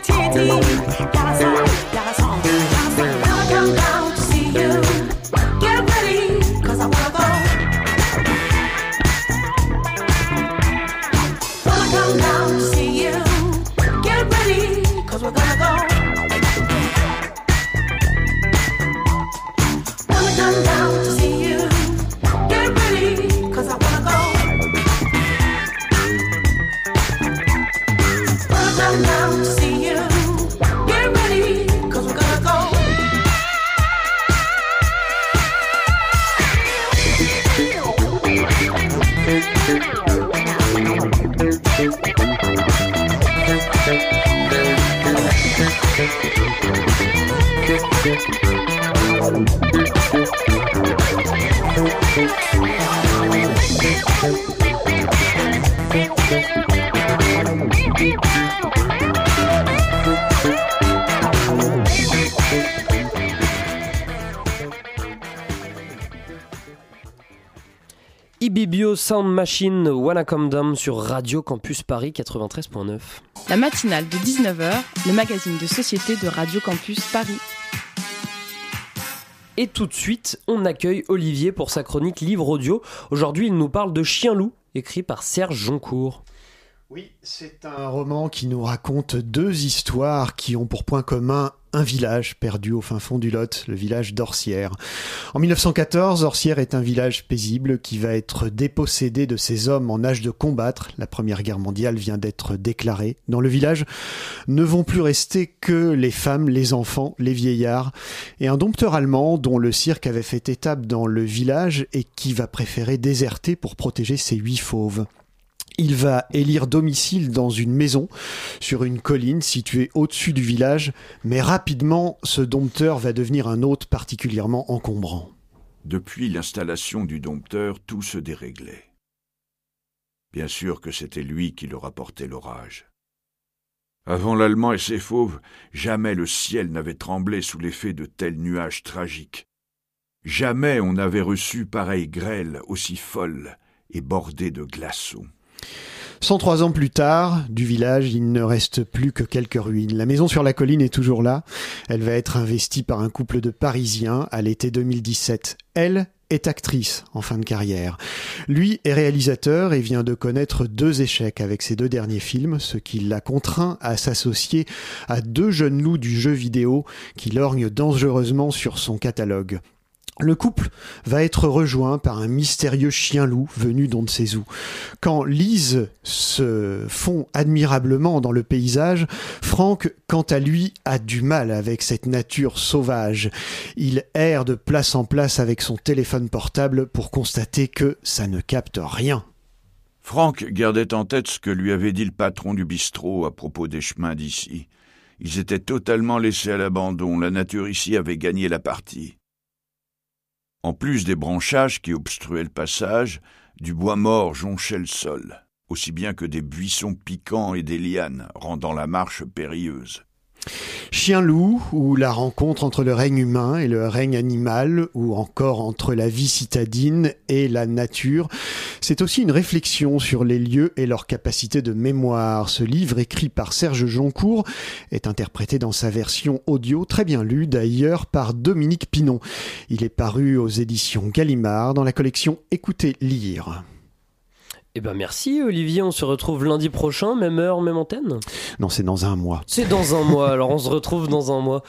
Sound Machine Wanna Come Down sur Radio Campus Paris 93.9. La matinale de 19h, le magazine de société de Radio Campus Paris. Et tout de suite, on accueille Olivier pour sa chronique livre audio. Aujourd'hui, il nous parle de Chien loup, écrit par Serge Joncourt. Oui, c'est un roman qui nous raconte deux histoires qui ont pour point commun village perdu au fin fond du Lot, le village d'Orsières. En 1914, Orsières est un village paisible qui va être dépossédé de ses hommes en âge de combattre. La Première Guerre mondiale vient d'être déclarée. Dans le village ne vont plus rester que les femmes, les enfants, les vieillards et un dompteur allemand dont le cirque avait fait étape dans le village et qui va préférer déserter pour protéger ses huit fauves. Il va élire domicile dans une maison sur une colline située au-dessus du village, mais rapidement ce dompteur va devenir un hôte particulièrement encombrant. Depuis l'installation du dompteur, tout se déréglait. Bien sûr que c'était lui qui leur apportait l'orage. Avant l'Allemand et ses fauves, jamais le ciel n'avait tremblé sous l'effet de tels nuages tragiques. Jamais on n'avait reçu pareille grêle aussi folle et bordée de glaçons. 103 ans plus tard, du village, il ne reste plus que quelques ruines. La maison sur la colline est toujours là. Elle va être investie par un couple de Parisiens à l'été 2017. Elle est actrice en fin de carrière. Lui est réalisateur et vient de connaître deux échecs avec ses deux derniers films, ce qui l'a contraint à s'associer à deux jeunes loups du jeu vidéo qui lorgnent dangereusement sur son catalogue. Le couple va être rejoint par un mystérieux chien-loup venu d'on ne sait. Quand Lise se fond admirablement dans le paysage, Franck, quant à lui, a du mal avec cette nature sauvage. Il erre de place en place avec son téléphone portable pour constater que ça ne capte rien. Franck gardait en tête ce que lui avait dit le patron du bistrot à propos des chemins d'ici. Ils étaient totalement laissés à l'abandon, la nature ici avait gagné la partie. En plus des branchages qui obstruaient le passage, du bois mort jonchait le sol, aussi bien que des buissons piquants et des lianes, rendant la marche périlleuse. Chien-loup, ou la rencontre entre le règne humain et le règne animal, ou encore entre la vie citadine et la nature, c'est aussi une réflexion sur les lieux et leur capacité de mémoire. Ce livre, écrit par Serge Joncourt, est interprété dans sa version audio, très bien lue d'ailleurs par Dominique Pinon. Il est paru aux éditions Gallimard dans la collection Écoutez lire. Eh ben merci Olivier, on se retrouve lundi prochain, même heure, même antenne Non, c'est dans un mois. C'est dans un mois, alors on se retrouve dans un mois.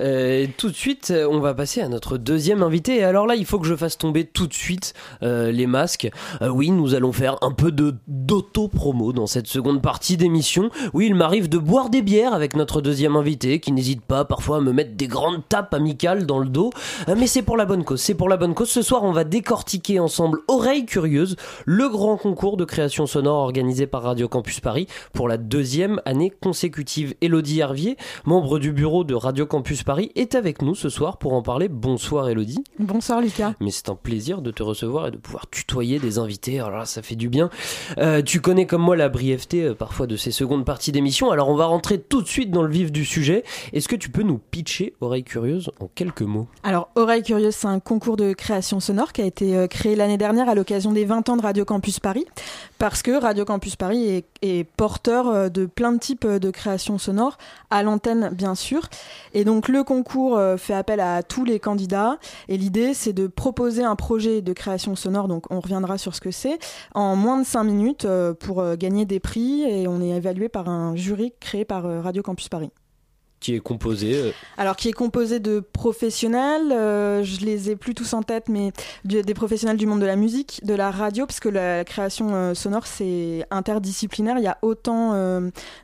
Euh, tout de suite, on va passer à notre deuxième invité. Et alors là, il faut que je fasse tomber tout de suite euh, les masques. Euh, oui, nous allons faire un peu de d'auto-promo dans cette seconde partie d'émission. Oui, il m'arrive de boire des bières avec notre deuxième invité, qui n'hésite pas parfois à me mettre des grandes tapes amicales dans le dos. Euh, mais c'est pour la bonne cause, c'est pour la bonne cause. Ce soir, on va décortiquer ensemble Oreille Curieuse, le grand concours de création sonore organisé par Radio Campus Paris pour la deuxième année consécutive. Elodie Hervier, membre du bureau de Radio Campus Paris, est avec nous ce soir pour en parler. Bonsoir Elodie. Bonsoir Lucas. Mais c'est un plaisir de te recevoir et de pouvoir tutoyer des invités. Alors là, ça fait du bien. Euh, tu connais comme moi la brièveté euh, parfois de ces secondes parties d'émission. Alors on va rentrer tout de suite dans le vif du sujet. Est-ce que tu peux nous pitcher Oreille Curieuse en quelques mots? Alors Oreille Curieuse, c'est un concours de création sonore qui a été euh, créé l'année dernière à l'occasion des 20 ans de Radio Campus Paris parce que Radio Campus Paris est, est porteur de plein de types de créations sonores, à l'antenne bien sûr. Et donc le concours euh, fait appel à tous les candidats et l'idée c'est de proposer un projet de création sonore, donc on reviendra sur ce que c'est, en moins de 5 minutes euh, pour euh, gagner des prix et on est évalué par un jury créé par Radio Campus Paris. Qui est composé euh, Alors, qui est composé de professionnels, euh, je les ai plus tous en tête, mais des professionnels du monde de la musique, de la radio, parce que la création euh, sonore, c'est interdisciplinaire. Il y a autant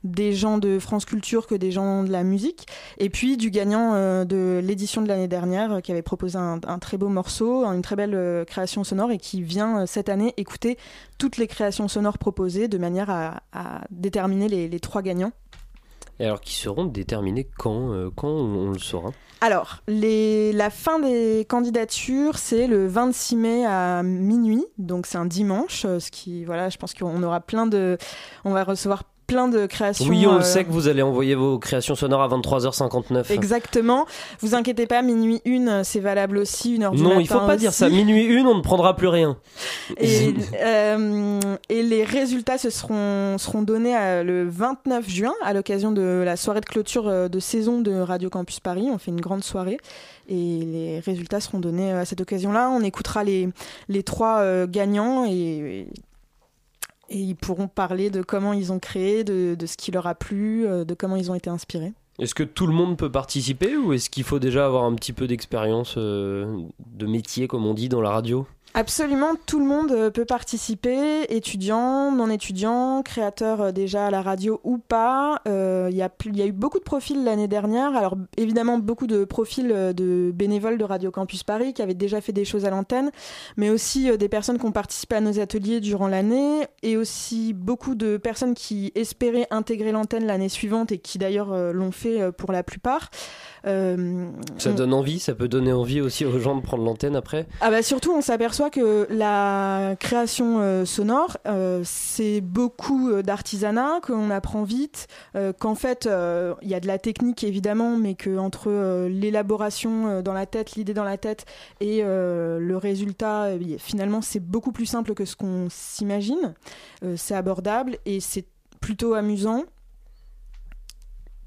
des gens de France Culture que des gens de la musique. Et puis, du gagnant de l'édition de l'année dernière, qui avait proposé un, très beau morceau, une très belle création sonore, et qui vient cette année écouter toutes les créations sonores proposées de manière à, déterminer les trois gagnants. Alors qui seront déterminés quand, euh, quand on, le saura Alors, la fin des candidatures, c'est le 26 mai à minuit, donc c'est un dimanche, euh, ce qui, voilà, je pense qu'on aura plein de, on va recevoir plein de créations. Oui, on euh, sait que vous allez envoyer vos créations sonores à 23h59. Exactement. Vous inquiétez pas, minuit 1, c'est valable aussi, une heure du Non, matin il faut pas dire ça. Minuit une, on ne prendra plus rien. Et, euh, et les résultats se seront, seront donnés euh, le 29 juin à l'occasion de la soirée de clôture de saison de Radio Campus Paris. On fait une grande soirée et les résultats seront donnés à cette occasion-là. On écoutera les, les trois gagnants et, et ils pourront parler de comment ils ont créé, de, de ce qui leur a plu, euh, de comment ils ont été inspirés. Est-ce que tout le monde peut participer ou est-ce qu'il faut déjà avoir un petit peu d'expérience euh, de métier, comme on dit, dans la radio? Absolument, tout le monde euh, peut participer, étudiants, non étudiants, créateurs euh, déjà à la radio ou pas. Euh, Il y, a eu beaucoup de profils l'année dernière. Alors évidemment beaucoup de profils de bénévoles de Radio Campus Paris qui avaient déjà fait des choses à l'antenne, mais aussi des personnes qui ont participé à nos ateliers durant l'année, et aussi beaucoup de personnes qui espéraient intégrer l'antenne l'année suivante et qui d'ailleurs l'ont fait pour la plupart. Euh, Ça on- donne envie, ça peut donner envie aussi aux gens de prendre l'antenne après. ah bah surtout, on s'aperçoit que la création euh, sonore, euh, c'est beaucoup d'artisanat, qu'on apprend vite, qu'en fait, il y a de la technique évidemment, mais que entre l'élaboration dans la tête, l'idée dans la tête et le résultat, finalement, c'est beaucoup plus simple que ce qu'on s'imagine. C'est abordable et c'est plutôt amusant.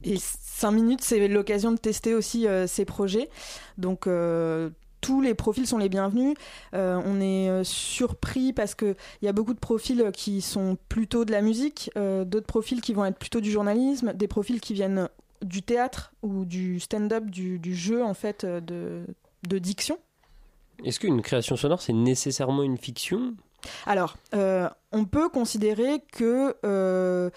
Et 5 minutes, c'est l'occasion de tester aussi euh, ces projets. Donc, euh, tous les profils sont les bienvenus. Euh, on est surpris parce qu'il y a beaucoup de profils qui sont plutôt de la musique, d'autres profils qui vont être plutôt du journalisme, des profils qui viennent du théâtre ou du stand-up, du, du jeu en fait de, de diction. Est-ce qu'une création sonore, c'est nécessairement une fiction? Alors, euh, on peut considérer que. euh,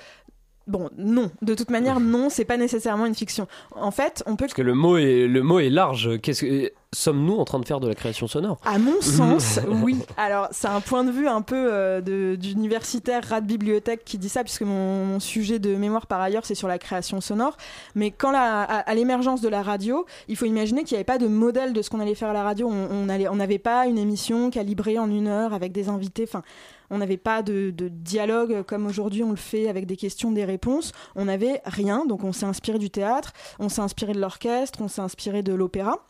Bon, non. De toute manière, non, c'est pas nécessairement une fiction. En fait, on peut. Parce que le mot est, le mot est large. Qu'est-ce que sommes-nous en train de faire de la création sonore? À mon sens, oui. Alors, c'est un point de vue un peu euh, d'universitaire rat de bibliothèque qui dit ça, puisque mon, mon sujet de mémoire par ailleurs, c'est sur la création sonore. Mais quand la, à, à l'émergence de la radio, il faut imaginer qu'il n'y avait pas de modèle de ce qu'on allait faire à la radio. On on allait- on n'avait pas une émission calibrée en une heure avec des invités. Enfin, on n'avait pas de, de dialogue comme aujourd'hui on le fait avec des questions, des réponses. On n'avait rien, donc on s'est inspiré du théâtre, on s'est inspiré de l'orchestre, on s'est inspiré de l'opéra.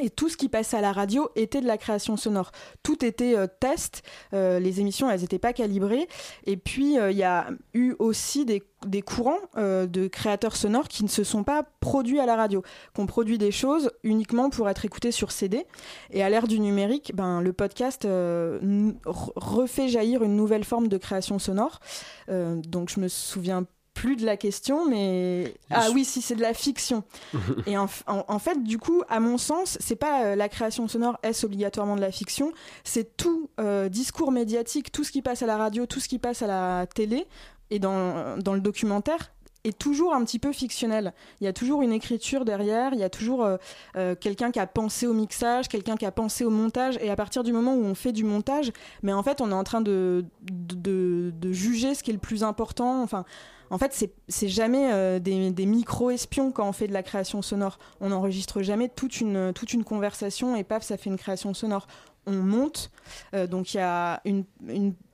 Et tout ce qui passait à la radio était de la création sonore. Tout était euh, test. Euh, les émissions, elles n'étaient pas calibrées. Et puis, euh, il y a eu aussi des, des courants de créateurs sonores qui ne se sont pas produits à la radio, qui ont produit des choses uniquement pour être écoutées sur CD. Et à l'ère du numérique, ben, le podcast refait jaillir une nouvelle forme de création sonore. Donc, je me souviens plus de la question, mais ah oui, si c'est de la fiction. Et en, en- en fait, du coup, à mon sens, c'est pas euh, la création sonore est obligatoirement de la fiction, c'est tout euh, discours médiatique, tout ce qui passe à la radio, tout ce qui passe à la télé et dans, dans le documentaire est toujours un petit peu fictionnel. Il y a toujours une écriture derrière, il y a toujours euh, euh, quelqu'un qui a pensé au mixage, quelqu'un qui a pensé au montage, et à partir du moment où on fait du montage, mais en fait on est en train de, de, de- de juger ce qui est le plus important. Enfin, en fait, c'est- jamais euh, des, des micro-espions quand on fait de la création sonore. On n'enregistre jamais toute une, toute une conversation et paf, ça fait une création sonore. On monte, euh, donc il y a une,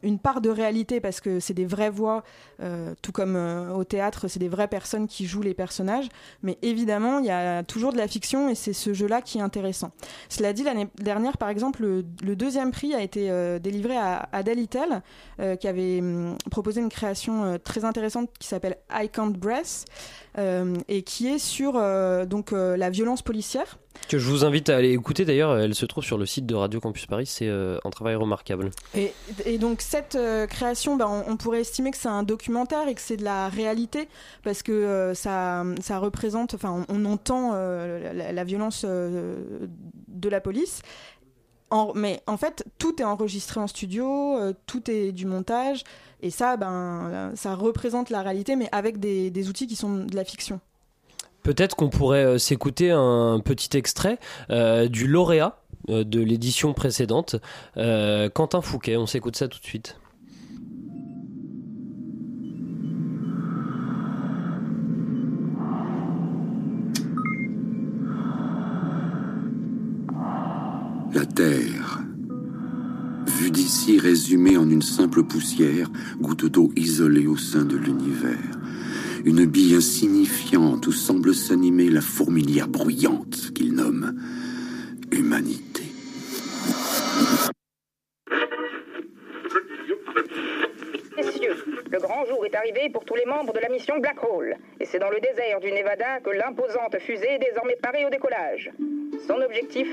une, part de réalité parce que c'est des vraies voix, euh, tout comme euh, au théâtre, c'est des vraies personnes qui jouent les personnages. Mais évidemment, il y a toujours de la fiction et c'est ce jeu-là qui est intéressant. Cela dit, l'année dernière, par exemple, le, deuxième prix a été délivré à Adèle Itel, qui avait hum, proposé une création très intéressante qui s'appelle I Can't Breath et qui est sur donc la violence policière. Que je vous invite à aller écouter d'ailleurs, elle se trouve sur le site de Radio Campus Paris, c'est euh, un travail remarquable. Et, donc cette euh, création, ben, on, pourrait estimer que c'est un documentaire et que c'est de la réalité parce que euh, ça, représente, enfin, on, entend la, violence de la police. Mais en fait, tout est enregistré en studio, tout est du montage, et ça, ben, ça représente la réalité, mais avec des outils qui sont de la fiction. Peut-être qu'on pourrait euh, s'écouter un petit extrait euh, du lauréat euh, de l'édition précédente, Quentin Fouquet. On s'écoute ça tout de suite. La Terre, vue d'ici résumée en une simple poussière, goutte d'eau isolée au sein de l'univers. Une bille insignifiante où semble s'animer la fourmilière bruyante qu'il nomme humanité. Messieurs, le grand jour est arrivé pour tous les membres de la mission Black Hole. Et c'est dans le désert du Nevada que l'imposante fusée est désormais parée au décollage. Son objectif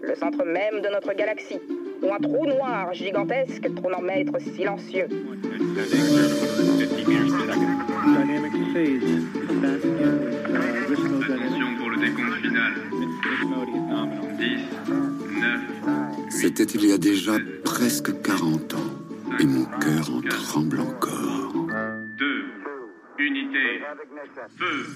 Le centre même de notre galaxie, où un trou noir gigantesque trône en maître silencieux. Attention pour le décompte final. 10, 9. C'était il y a déjà presque 40 ans, et mon cœur en tremble encore. 2, unité, feu.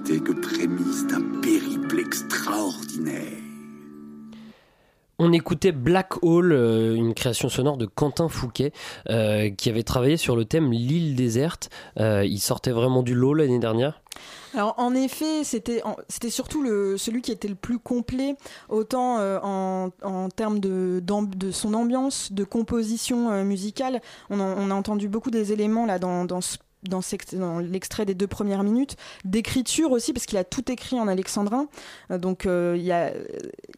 N'était que prémisse d'un périple extraordinaire. On écoutait Black Hole, euh, une création sonore de Quentin Fouquet, euh, qui avait travaillé sur le thème L'île déserte. Euh, il sortait vraiment du lot l'année dernière. Alors en effet, c'était c'était surtout le, celui qui était le plus complet, autant euh, en, en termes de, son ambiance, de composition euh, musicale. On a entendu beaucoup des éléments là dans, dans ce- dans, l'extrait des deux premières minutes, d'écriture aussi, parce qu'il a tout écrit en alexandrin. Euh, donc euh, a,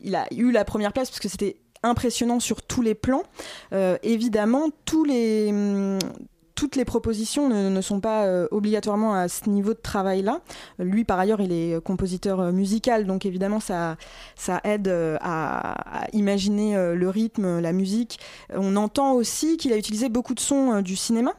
il a eu la première place parce que c'était impressionnant sur tous les plans. Euh, évidemment, hum, toutes les propositions ne, sont pas euh, obligatoirement à ce niveau de travail-là. Euh, Lui, par ailleurs, il est compositeur euh, musical, donc évidemment, ça, aide euh, à, imaginer euh, le rythme, la musique. On entend aussi qu'il a utilisé beaucoup de sons euh, du cinéma.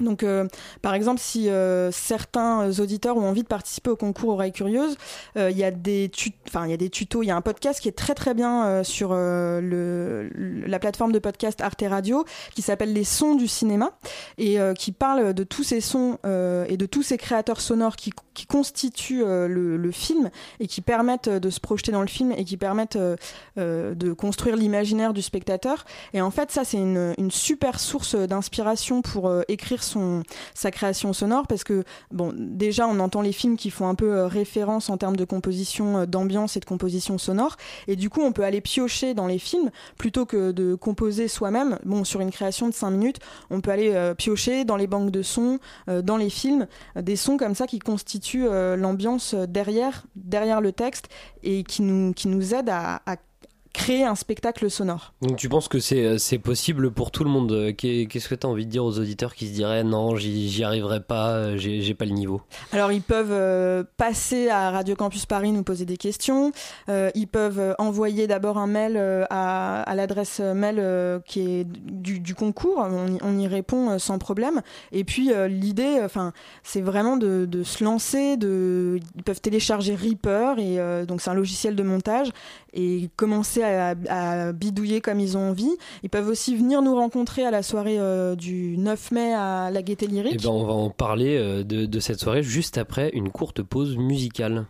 Donc, euh, par exemple, si euh, certains auditeurs ont envie de participer au concours Oreilles Curieuses, euh, il y a des y a des tutos, il y a un podcast qui est très très bien sur la plateforme de podcast Arte Radio qui s'appelle Les sons du cinéma et qui parle de tous ces sons et de tous ces créateurs sonores qui, constituent le, film et qui permettent de se projeter dans le film et qui permettent de construire l'imaginaire du spectateur. Et en fait, ça c'est une, super source d'inspiration pour euh, son sa création sonore parce que bon déjà on entend les films qui font un peu euh, référence en termes de composition euh, d'ambiance et de composition sonore. Et du coup on peut aller piocher dans les films plutôt que de composer soi-même. Bon sur une création de 5 minutes on peut aller euh, piocher dans les banques de sons dans les films des sons comme ça qui constituent l'ambiance derrière derrière le texte et qui nous qui nous aident à, à créer un spectacle sonore Donc tu penses que c'est euh, possible pour tout le monde Euh, qu'est- Qu'est-ce que tu as envie de dire aux auditeurs qui se diraient non, j'y arriverai pas, euh, j'ai pas le niveau? Alors ils peuvent euh, passer à Radio Campus Paris nous poser des questions. Euh, ils peuvent envoyer d'abord un mail à, à l'adresse mail qui est du, du concours. On y, on y répond sans problème. Et puis euh, l'idée, enfin, c'est vraiment de, de se lancer. De, ils peuvent télécharger Reaper et donc c'est un logiciel de montage et commencer à, bidouiller comme ils ont envie. Ils peuvent aussi venir nous rencontrer à la soirée euh, du 9 mai à la Gaieté Eh Lyrique. ben on va en parler euh, de cette soirée juste après une courte pause musicale.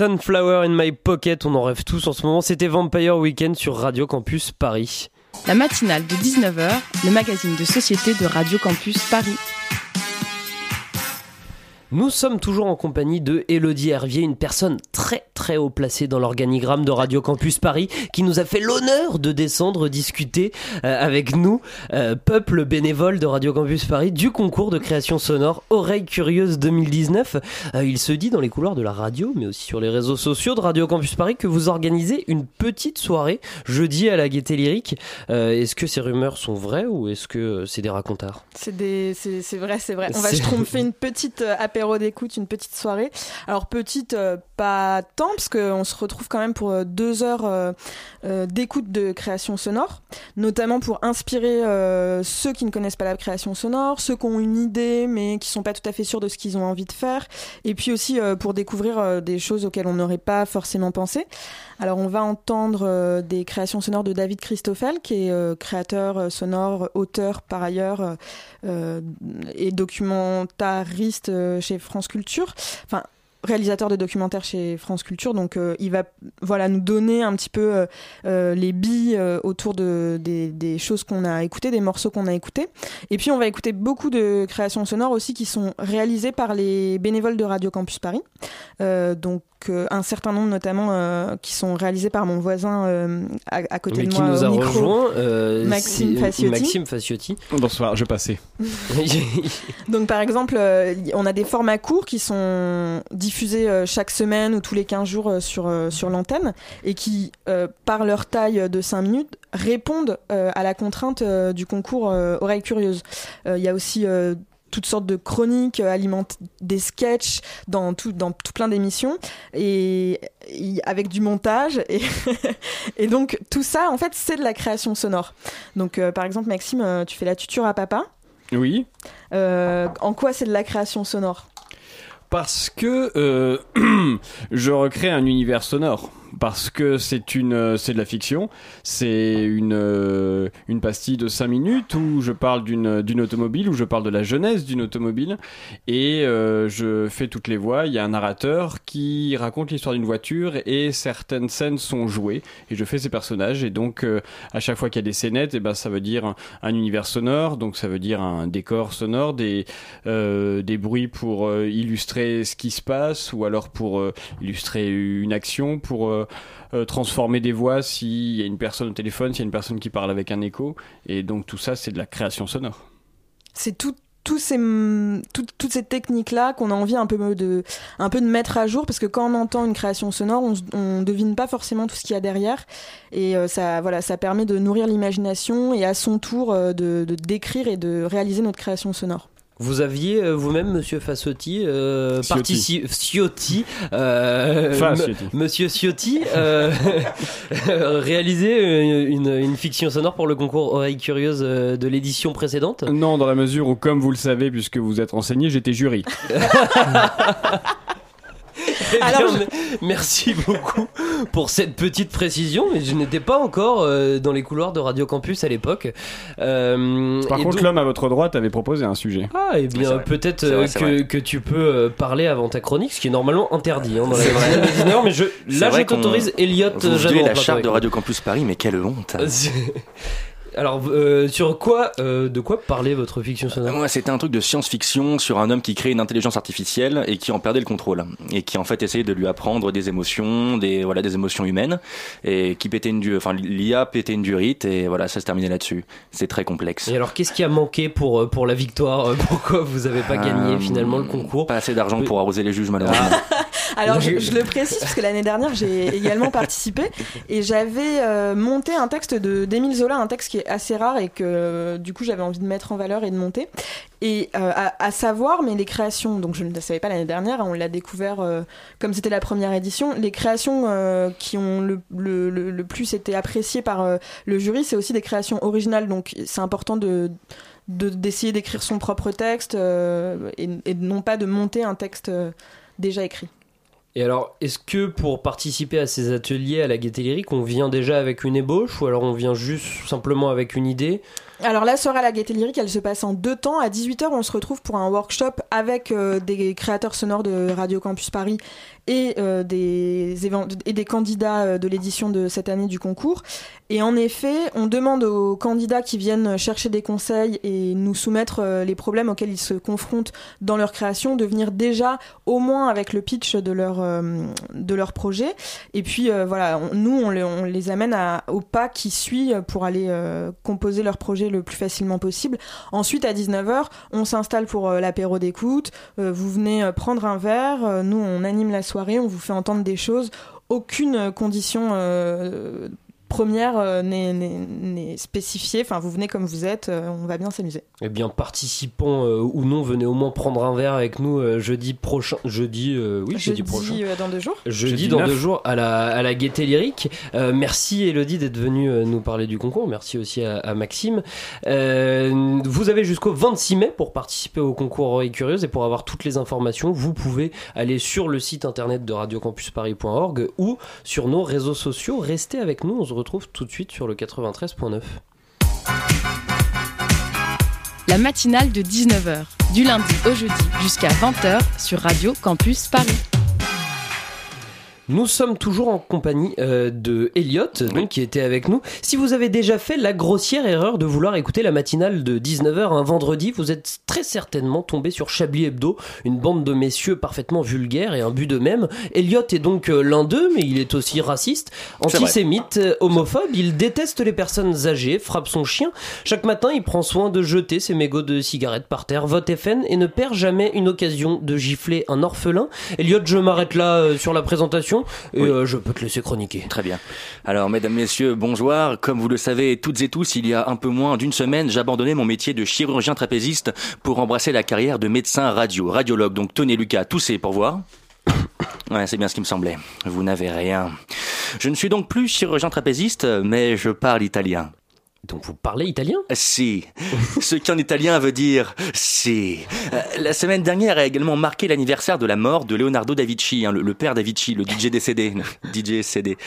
Sunflower in my pocket, on en rêve tous en ce moment. C'était Vampire Weekend sur Radio Campus Paris. La matinale de 19h, le magazine de société de Radio Campus Paris. Nous sommes toujours en compagnie de Elodie Hervier, une personne très très haut placée dans l'organigramme de Radio Campus Paris, qui nous a fait l'honneur de descendre discuter euh, avec nous, euh, peuple bénévole de Radio Campus Paris, du concours de création sonore Oreille Curieuse 2019. Euh, il se dit dans les couloirs de la radio, mais aussi sur les réseaux sociaux de Radio Campus Paris, que vous organisez une petite soirée jeudi à la Gaieté Lyrique. Est-ce que ces rumeurs sont vraies ou est-ce que c'est des racontards? C'est des, c'est, vrai, c'est vrai. On va se tromper une petite euh, apéro d'écoute, une petite soirée. Alors petite, euh, pas tant, parce qu'on se retrouve quand même pour euh, deux heures euh, d'écoute de création sonore, notamment pour inspirer ceux qui ne connaissent pas la création sonore, ceux qui ont une idée mais qui sont pas tout à fait sûrs de ce qu'ils ont envie de faire, et puis aussi pour découvrir des choses auxquelles on n'aurait pas forcément pensé. Alors on va entendre des créations sonores de David Christoffel, qui est créateur sonore, auteur par ailleurs, et documentariste euh, chez France Culture. Enfin, réalisateur de documentaires chez France Culture, donc euh, il va voilà nous donner un petit peu euh, euh, les billes autour de, des, des choses qu'on a écoutées, des morceaux qu'on a écoutés. Et puis on va écouter beaucoup de créations sonores aussi qui sont réalisées par les bénévoles de Radio Campus Paris. Donc euh, un certain nombre notamment euh, qui sont réalisés par mon voisin euh, à, à côté Mais de qui moi nous au a micro, rejoint, euh, Maxime Faciotti. Maxime Faciotti. Bonsoir, je passais. Donc par exemple, euh, on a des formats courts qui sont diffusés euh, chaque semaine ou tous les 15 jours euh, sur, euh, sur l'antenne et qui, euh, par leur taille de 5 minutes, répondent euh, à la contrainte euh, du concours euh, Oreille Curieuse. Euh, Il y a aussi euh, toutes sortes de chroniques, euh, alimentent des sketchs dans tout, dans tout plein d'émissions et, et avec du montage et, et donc tout ça en fait c'est de la création sonore. Donc euh, par exemple Maxime, euh, tu fais la tuture à papa. Oui. Euh, en quoi c'est de la création sonore? Parce que euh, je recrée un univers sonore. Parce que c'est une, euh, c'est de la fiction. C'est une, euh, une pastille de 5 minutes où je parle d'une, d'une automobile, où je parle de la jeunesse d'une automobile. Et euh, je fais toutes les voix. Il y a un narrateur qui raconte l'histoire d'une voiture et certaines scènes sont jouées. Et je fais ces personnages. Et donc, à chaque fois qu'il y a des scénettes, et ben, ça veut dire un, un univers sonore. Donc, ça veut dire un décor sonore, des, euh, des bruits pour illustrer ce qui se passe ou alors pour illustrer une action, pour transformer des voix s'il y a une personne au téléphone, s'il y a une personne qui parle avec un écho. Et donc tout ça, c'est de la création sonore. C'est tout toutes ces techniques-là qu'on a envie un peu de, un peu de mettre à jour parce que quand on entend une création sonore, on, on devine pas forcément tout ce qu'il y a derrière et euh, ça, voilà, ça permet de nourrir l'imagination et à son tour euh, de décrire et de réaliser notre création sonore. Vous aviez euh, vous-même, Monsieur Fassotti, euh, Ciotti. Ciotti, euh, Ciotti. Monsieur Ciotti, euh, réalisé euh, une, une fiction sonore pour le concours Oreille Curieuse euh, de l'édition précédente Non, dans la mesure où, comme vous le savez, puisque vous êtes renseigné, j'étais jury. Alors, merci beaucoup pour cette petite précision, mais je n'étais pas encore euh, dans les couloirs de Radio Campus à l'époque. Euh, Par contre, donc- l'homme à votre droite avait proposé un sujet. Ah, et C'est bien peut-être euh, que, tu peux euh, parler avant ta chronique, ce qui est normalement interdit hein, dans la de 19h, mais je, là je t'autorise Elliot Vous la charte de. Radio Campus Paris, mais quelle honte Alors, euh, sur quoi, euh, de quoi parlait votre fiction sonore Moi, c'était un truc de science-fiction sur un homme qui crée une intelligence artificielle et qui en perdait le contrôle et qui en fait essayait de lui apprendre des émotions, des voilà, des émotions humaines et qui pétait une du, enfin l'IA pétait une durite et voilà, ça se terminait là-dessus. C'est très complexe. Et alors, qu'est-ce qui a manqué pour, euh, pour la victoire Euh, Pourquoi vous avez pas gagné Euh, finalement le concours Pas assez d'argent pour arroser les juges malheureusement. Alors je, je le précise parce que l'année dernière j'ai également participé et j'avais euh, monté un texte de d'Émile Zola, un texte qui est assez rare et que du coup j'avais envie de mettre en valeur et de monter. Et euh, à, savoir, mais les créations, donc je ne le savais pas l'année dernière, on l'a découvert euh, comme c'était la première édition, les créations euh, qui ont le, le, plus été appréciées par le jury, c'est aussi des créations originales, donc c'est important de de- d'essayer d'écrire son propre texte et, non pas de monter un texte déjà écrit. Et alors, est-ce que pour participer à ces ateliers à la Gaieté Lyrique, on vient déjà avec une ébauche ou alors on vient juste simplement avec une idée? Alors la soirée à la Gaieté Lyrique, elle se passe en deux temps. À 18h, on se retrouve pour un workshop avec euh, des créateurs sonores de Radio Campus Paris et, euh, des, candidats euh, de l'édition de cette année du concours. Et en effet, on demande aux candidats qui viennent chercher des conseils et nous soumettre les problèmes auxquels ils se confrontent dans leur création de venir déjà au moins avec le pitch de leur, projet. Et puis voilà, nous, on les, amène au pas qui suit pour aller composer leur projet le plus facilement possible. Ensuite, à 19h, on s'installe pour euh, l'apéro d'écoute. Euh, vous venez euh, prendre un verre. Nous, on anime la soirée, on vous fait entendre des choses. Aucune condition première euh, n'est- spécifiée. Enfin, vous venez comme vous êtes, euh, on va bien s'amuser. Eh bien, participants euh, ou non, venez au moins prendre un verre avec nous euh, jeudi prochain. Jeudi, euh, oui, jeudi, prochain. euh, dans deux jours. Jeudi, Jeudi dans 9. deux jours à la, à la Gaieté Lyrique. Euh, merci Elodie d'être venue euh, nous parler du concours. Merci aussi à, à Maxime. Euh, vous avez jusqu'au 26 mai pour participer au concours Oreilles Curieuses et pour avoir toutes les informations, vous pouvez aller sur le site internet de radiocampusparis.org ou sur nos réseaux sociaux. Restez avec nous, on se retrouve tout de suite sur le 93.9. La matinale de 19h, du lundi au jeudi jusqu'à 20h sur Radio Campus Paris. Nous sommes toujours en compagnie euh, de Elliot, donc, qui était avec nous. Si vous avez déjà fait la grossière erreur de vouloir écouter la matinale de 19h un vendredi, vous êtes très certainement tombé sur Chablis Hebdo, une bande de messieurs parfaitement vulgaires et imbus d'eux-mêmes. Elliot est donc euh, l'un d'eux, mais il est aussi raciste, antisémite, euh, homophobe. Il déteste les personnes âgées, frappe son chien. Chaque matin, il prend soin de jeter ses mégots de cigarettes par terre, vote FN et ne perd jamais une occasion de gifler un orphelin. Elliot, je m'arrête là euh, sur la présentation et Oui. euh, je peux te laisser chroniquer. Très bien. Alors, mesdames, messieurs, bonjour. Comme vous le savez toutes et tous, il y a un peu moins d'une semaine, j'abandonnais mon métier de chirurgien trapéziste pour embrasser la carrière de médecin radio, radiologue. Donc, tenez Lucas, toussez pour voir. Ouais, c'est bien ce qui me semblait. Vous n'avez rien. Je ne suis donc plus chirurgien trapéziste, mais je parle italien. Donc vous parlez italien? Si. Ce qui en italien veut dire si. Euh, La semaine dernière a également marqué l'anniversaire de la mort de Leonardo da Vinci, hein, le, père da Vinci, le DJ décédé. DJ cédé.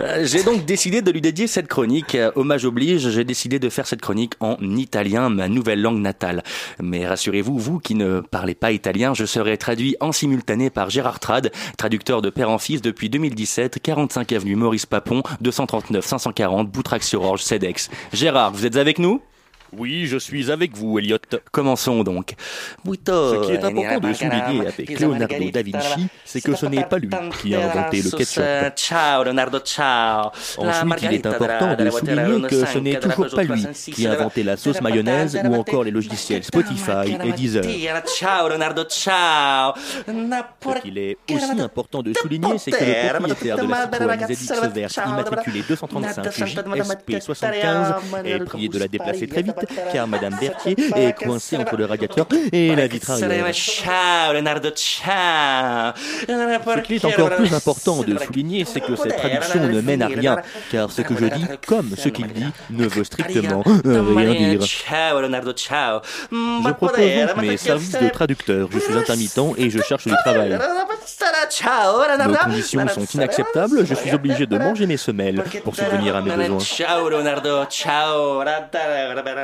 Euh, J'ai donc décidé de lui dédier cette chronique. Euh, Hommage oblige, j'ai décidé de faire cette chronique en italien, ma nouvelle langue natale. Mais rassurez-vous, vous qui ne parlez pas italien, je serai traduit en simultané par Gérard Trad, traducteur de père en fils depuis 2017, 45 avenue Maurice Papon, 239 540 Boutrax-sur-Orge, CEDEX. Gérard, vous êtes avec nous? Oui, je suis avec vous, Elliot. Commençons donc. Ce qui est important de souligner avec Leonardo da Vinci, c'est que ce n'est pas lui qui a inventé le ketchup. Ciao, Leonardo, ciao. Ensuite, il est important de souligner que ce n'est toujours pas lui qui a inventé la sauce mayonnaise ou encore les logiciels Spotify et Deezer. Ciao, Leonardo, ciao. Ce qu'il est aussi important de souligner, c'est que le propriétaire de la Citroën ZX verte immatriculée 235 JSP 75 est prié de la déplacer très vite car Madame Berthier est coincée entre le radiateur et la vitre arrière. Ciao, Leonardo, ciao. Ce qu'il est encore plus important de souligner, c'est que cette traduction ne mène à rien, car ce que je dis, comme ce qu'il dit, ne veut strictement rien dire. Ciao. Je propose donc mes services de traducteur. Je suis intermittent et je cherche du travail. Nos conditions sont inacceptables, je suis obligé de manger mes semelles pour subvenir à mes besoins.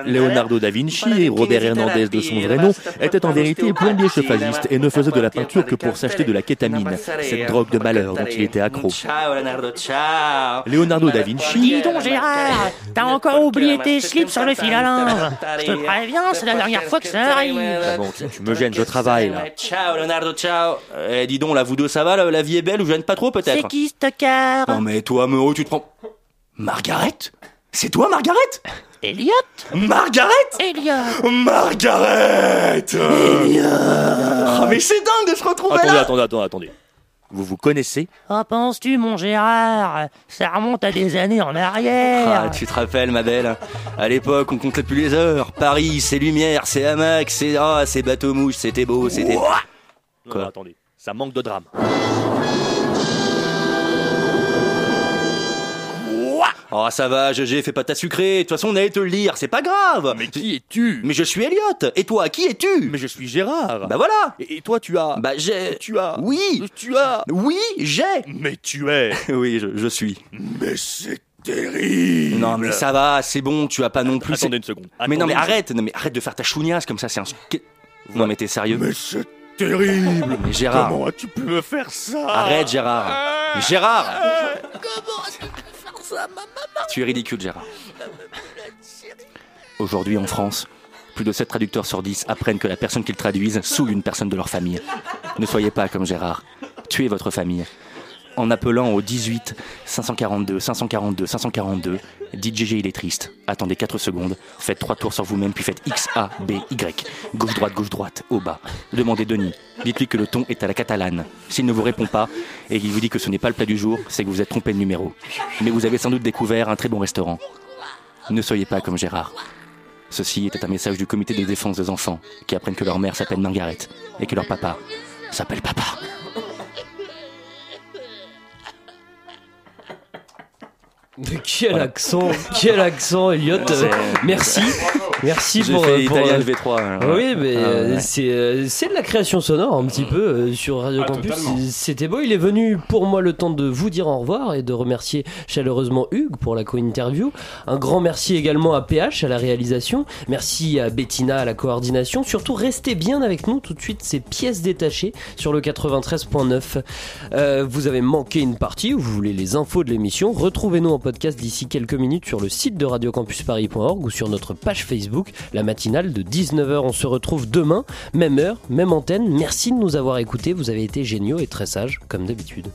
Ciao, Leonardo, da Vinci et Robert Hernandez de son vrai nom étaient en vérité plombiers chauffagistes et ne faisaient de la peinture que pour s'acheter de la kétamine, cette drogue de malheur dont il était accro. Ciao, Leonardo, ciao. Leonardo da Vinci Dis donc Gérard, t'as encore oublié tes slips sur le fil à linge. Je te préviens, c'est la dernière fois que ça arrive. Ah bon, tu, tu me gênes, je travaille là. Ciao, Leonardo, ciao. Eh, dis donc, là, vous deux, ça va, la, la vie est belle ou je gêne pas trop, peut-être C'est qui ce tocard Non, mais toi, Mero, tu te prends. Margaret? C'est toi, Margaret? Elliot Margaret Elliot Margaret Ah, mais c'est dingue de se retrouver Attendez, là attendez, attendez, attendez. Vous vous connaissez Oh, penses-tu, mon Gérard? Ça remonte à des années en arrière. Ah, tu te rappelles, ma belle? À l'époque, on comptait plus les heures. Paris, c'est lumière, c'est hamac, c'est ah, c'est bateau mouche, c'était beau, c'était. Non, non, attendez, ça manque de drame. Oh, ça va, GG, fais pas ta sucrée. De toute façon, on allait te le lire, c'est pas grave. Mais qui es-tu? Mais je suis Elliot. Et toi, qui es-tu? Mais je suis Gérard. Bah voilà. Et, et toi, tu as? Bah j'ai. Tu as? Oui. Tu as? Oui, j'ai. Mais tu es. oui, je, je suis. Mais c'est terrible. Non, mais ça va, c'est bon, tu as pas non plus. Attendez une seconde. Mais non, mais arrête, non, mais arrête de faire ta chougnasse comme ça, c'est un. Non mais t'es sérieux? Mais c'est terrible Mais Gérard Comment as-tu pu me faire ça? Arrête Gérard Gérard Comment Tu es ridicule Gérard. Aujourd'hui en France, plus de 7 traducteurs sur 10 apprennent que la personne qu'ils traduisent saoule une personne de leur famille. Ne soyez pas comme Gérard. Tuez votre famille. En appelant au 18 542 542 542, dites GG il est triste. Attendez 4 secondes, faites 3 tours sur vous-même puis faites X, A, B, Y. Gauche, droite, gauche, droite, au bas. Demandez Denis. Dites-lui que le ton est à la catalane. S'il ne vous répond pas et qu'il vous dit que ce n'est pas le plat du jour, c'est que vous êtes trompé de numéro. Mais vous avez sans doute découvert un très bon restaurant. Ne soyez pas comme Gérard. Ceci était un message du comité de défense des enfants qui apprennent que leur mère s'appelle Margaret et que leur papa s'appelle papa. Mais quel accent, quel accent, Elliot. Euh, merci, merci J'ai pour. fait pour, italien euh, LV3, hein, Oui, ouais. mais Ah, euh, ouais. c'est euh, c'est de la création sonore un petit peu euh, sur Radio Ah, Campus. C'était beau. Il est venu pour moi le temps de vous dire au revoir et de remercier chaleureusement Hugues pour la co-interview. Un grand merci également à PH à la réalisation. Merci à Bettina à la coordination. Surtout, restez bien avec nous tout de suite. Ces pièces détachées sur le 93.9. Euh, vous avez manqué une partie ou vous voulez les infos de l'émission, retrouvez-nous en podcast d'ici quelques minutes sur le site de radiocampusparis.org ou sur notre page Facebook, la matinale de 19h. On se retrouve demain, même heure, même antenne. Merci de nous avoir écoutés, vous avez été géniaux et très sages comme d'habitude.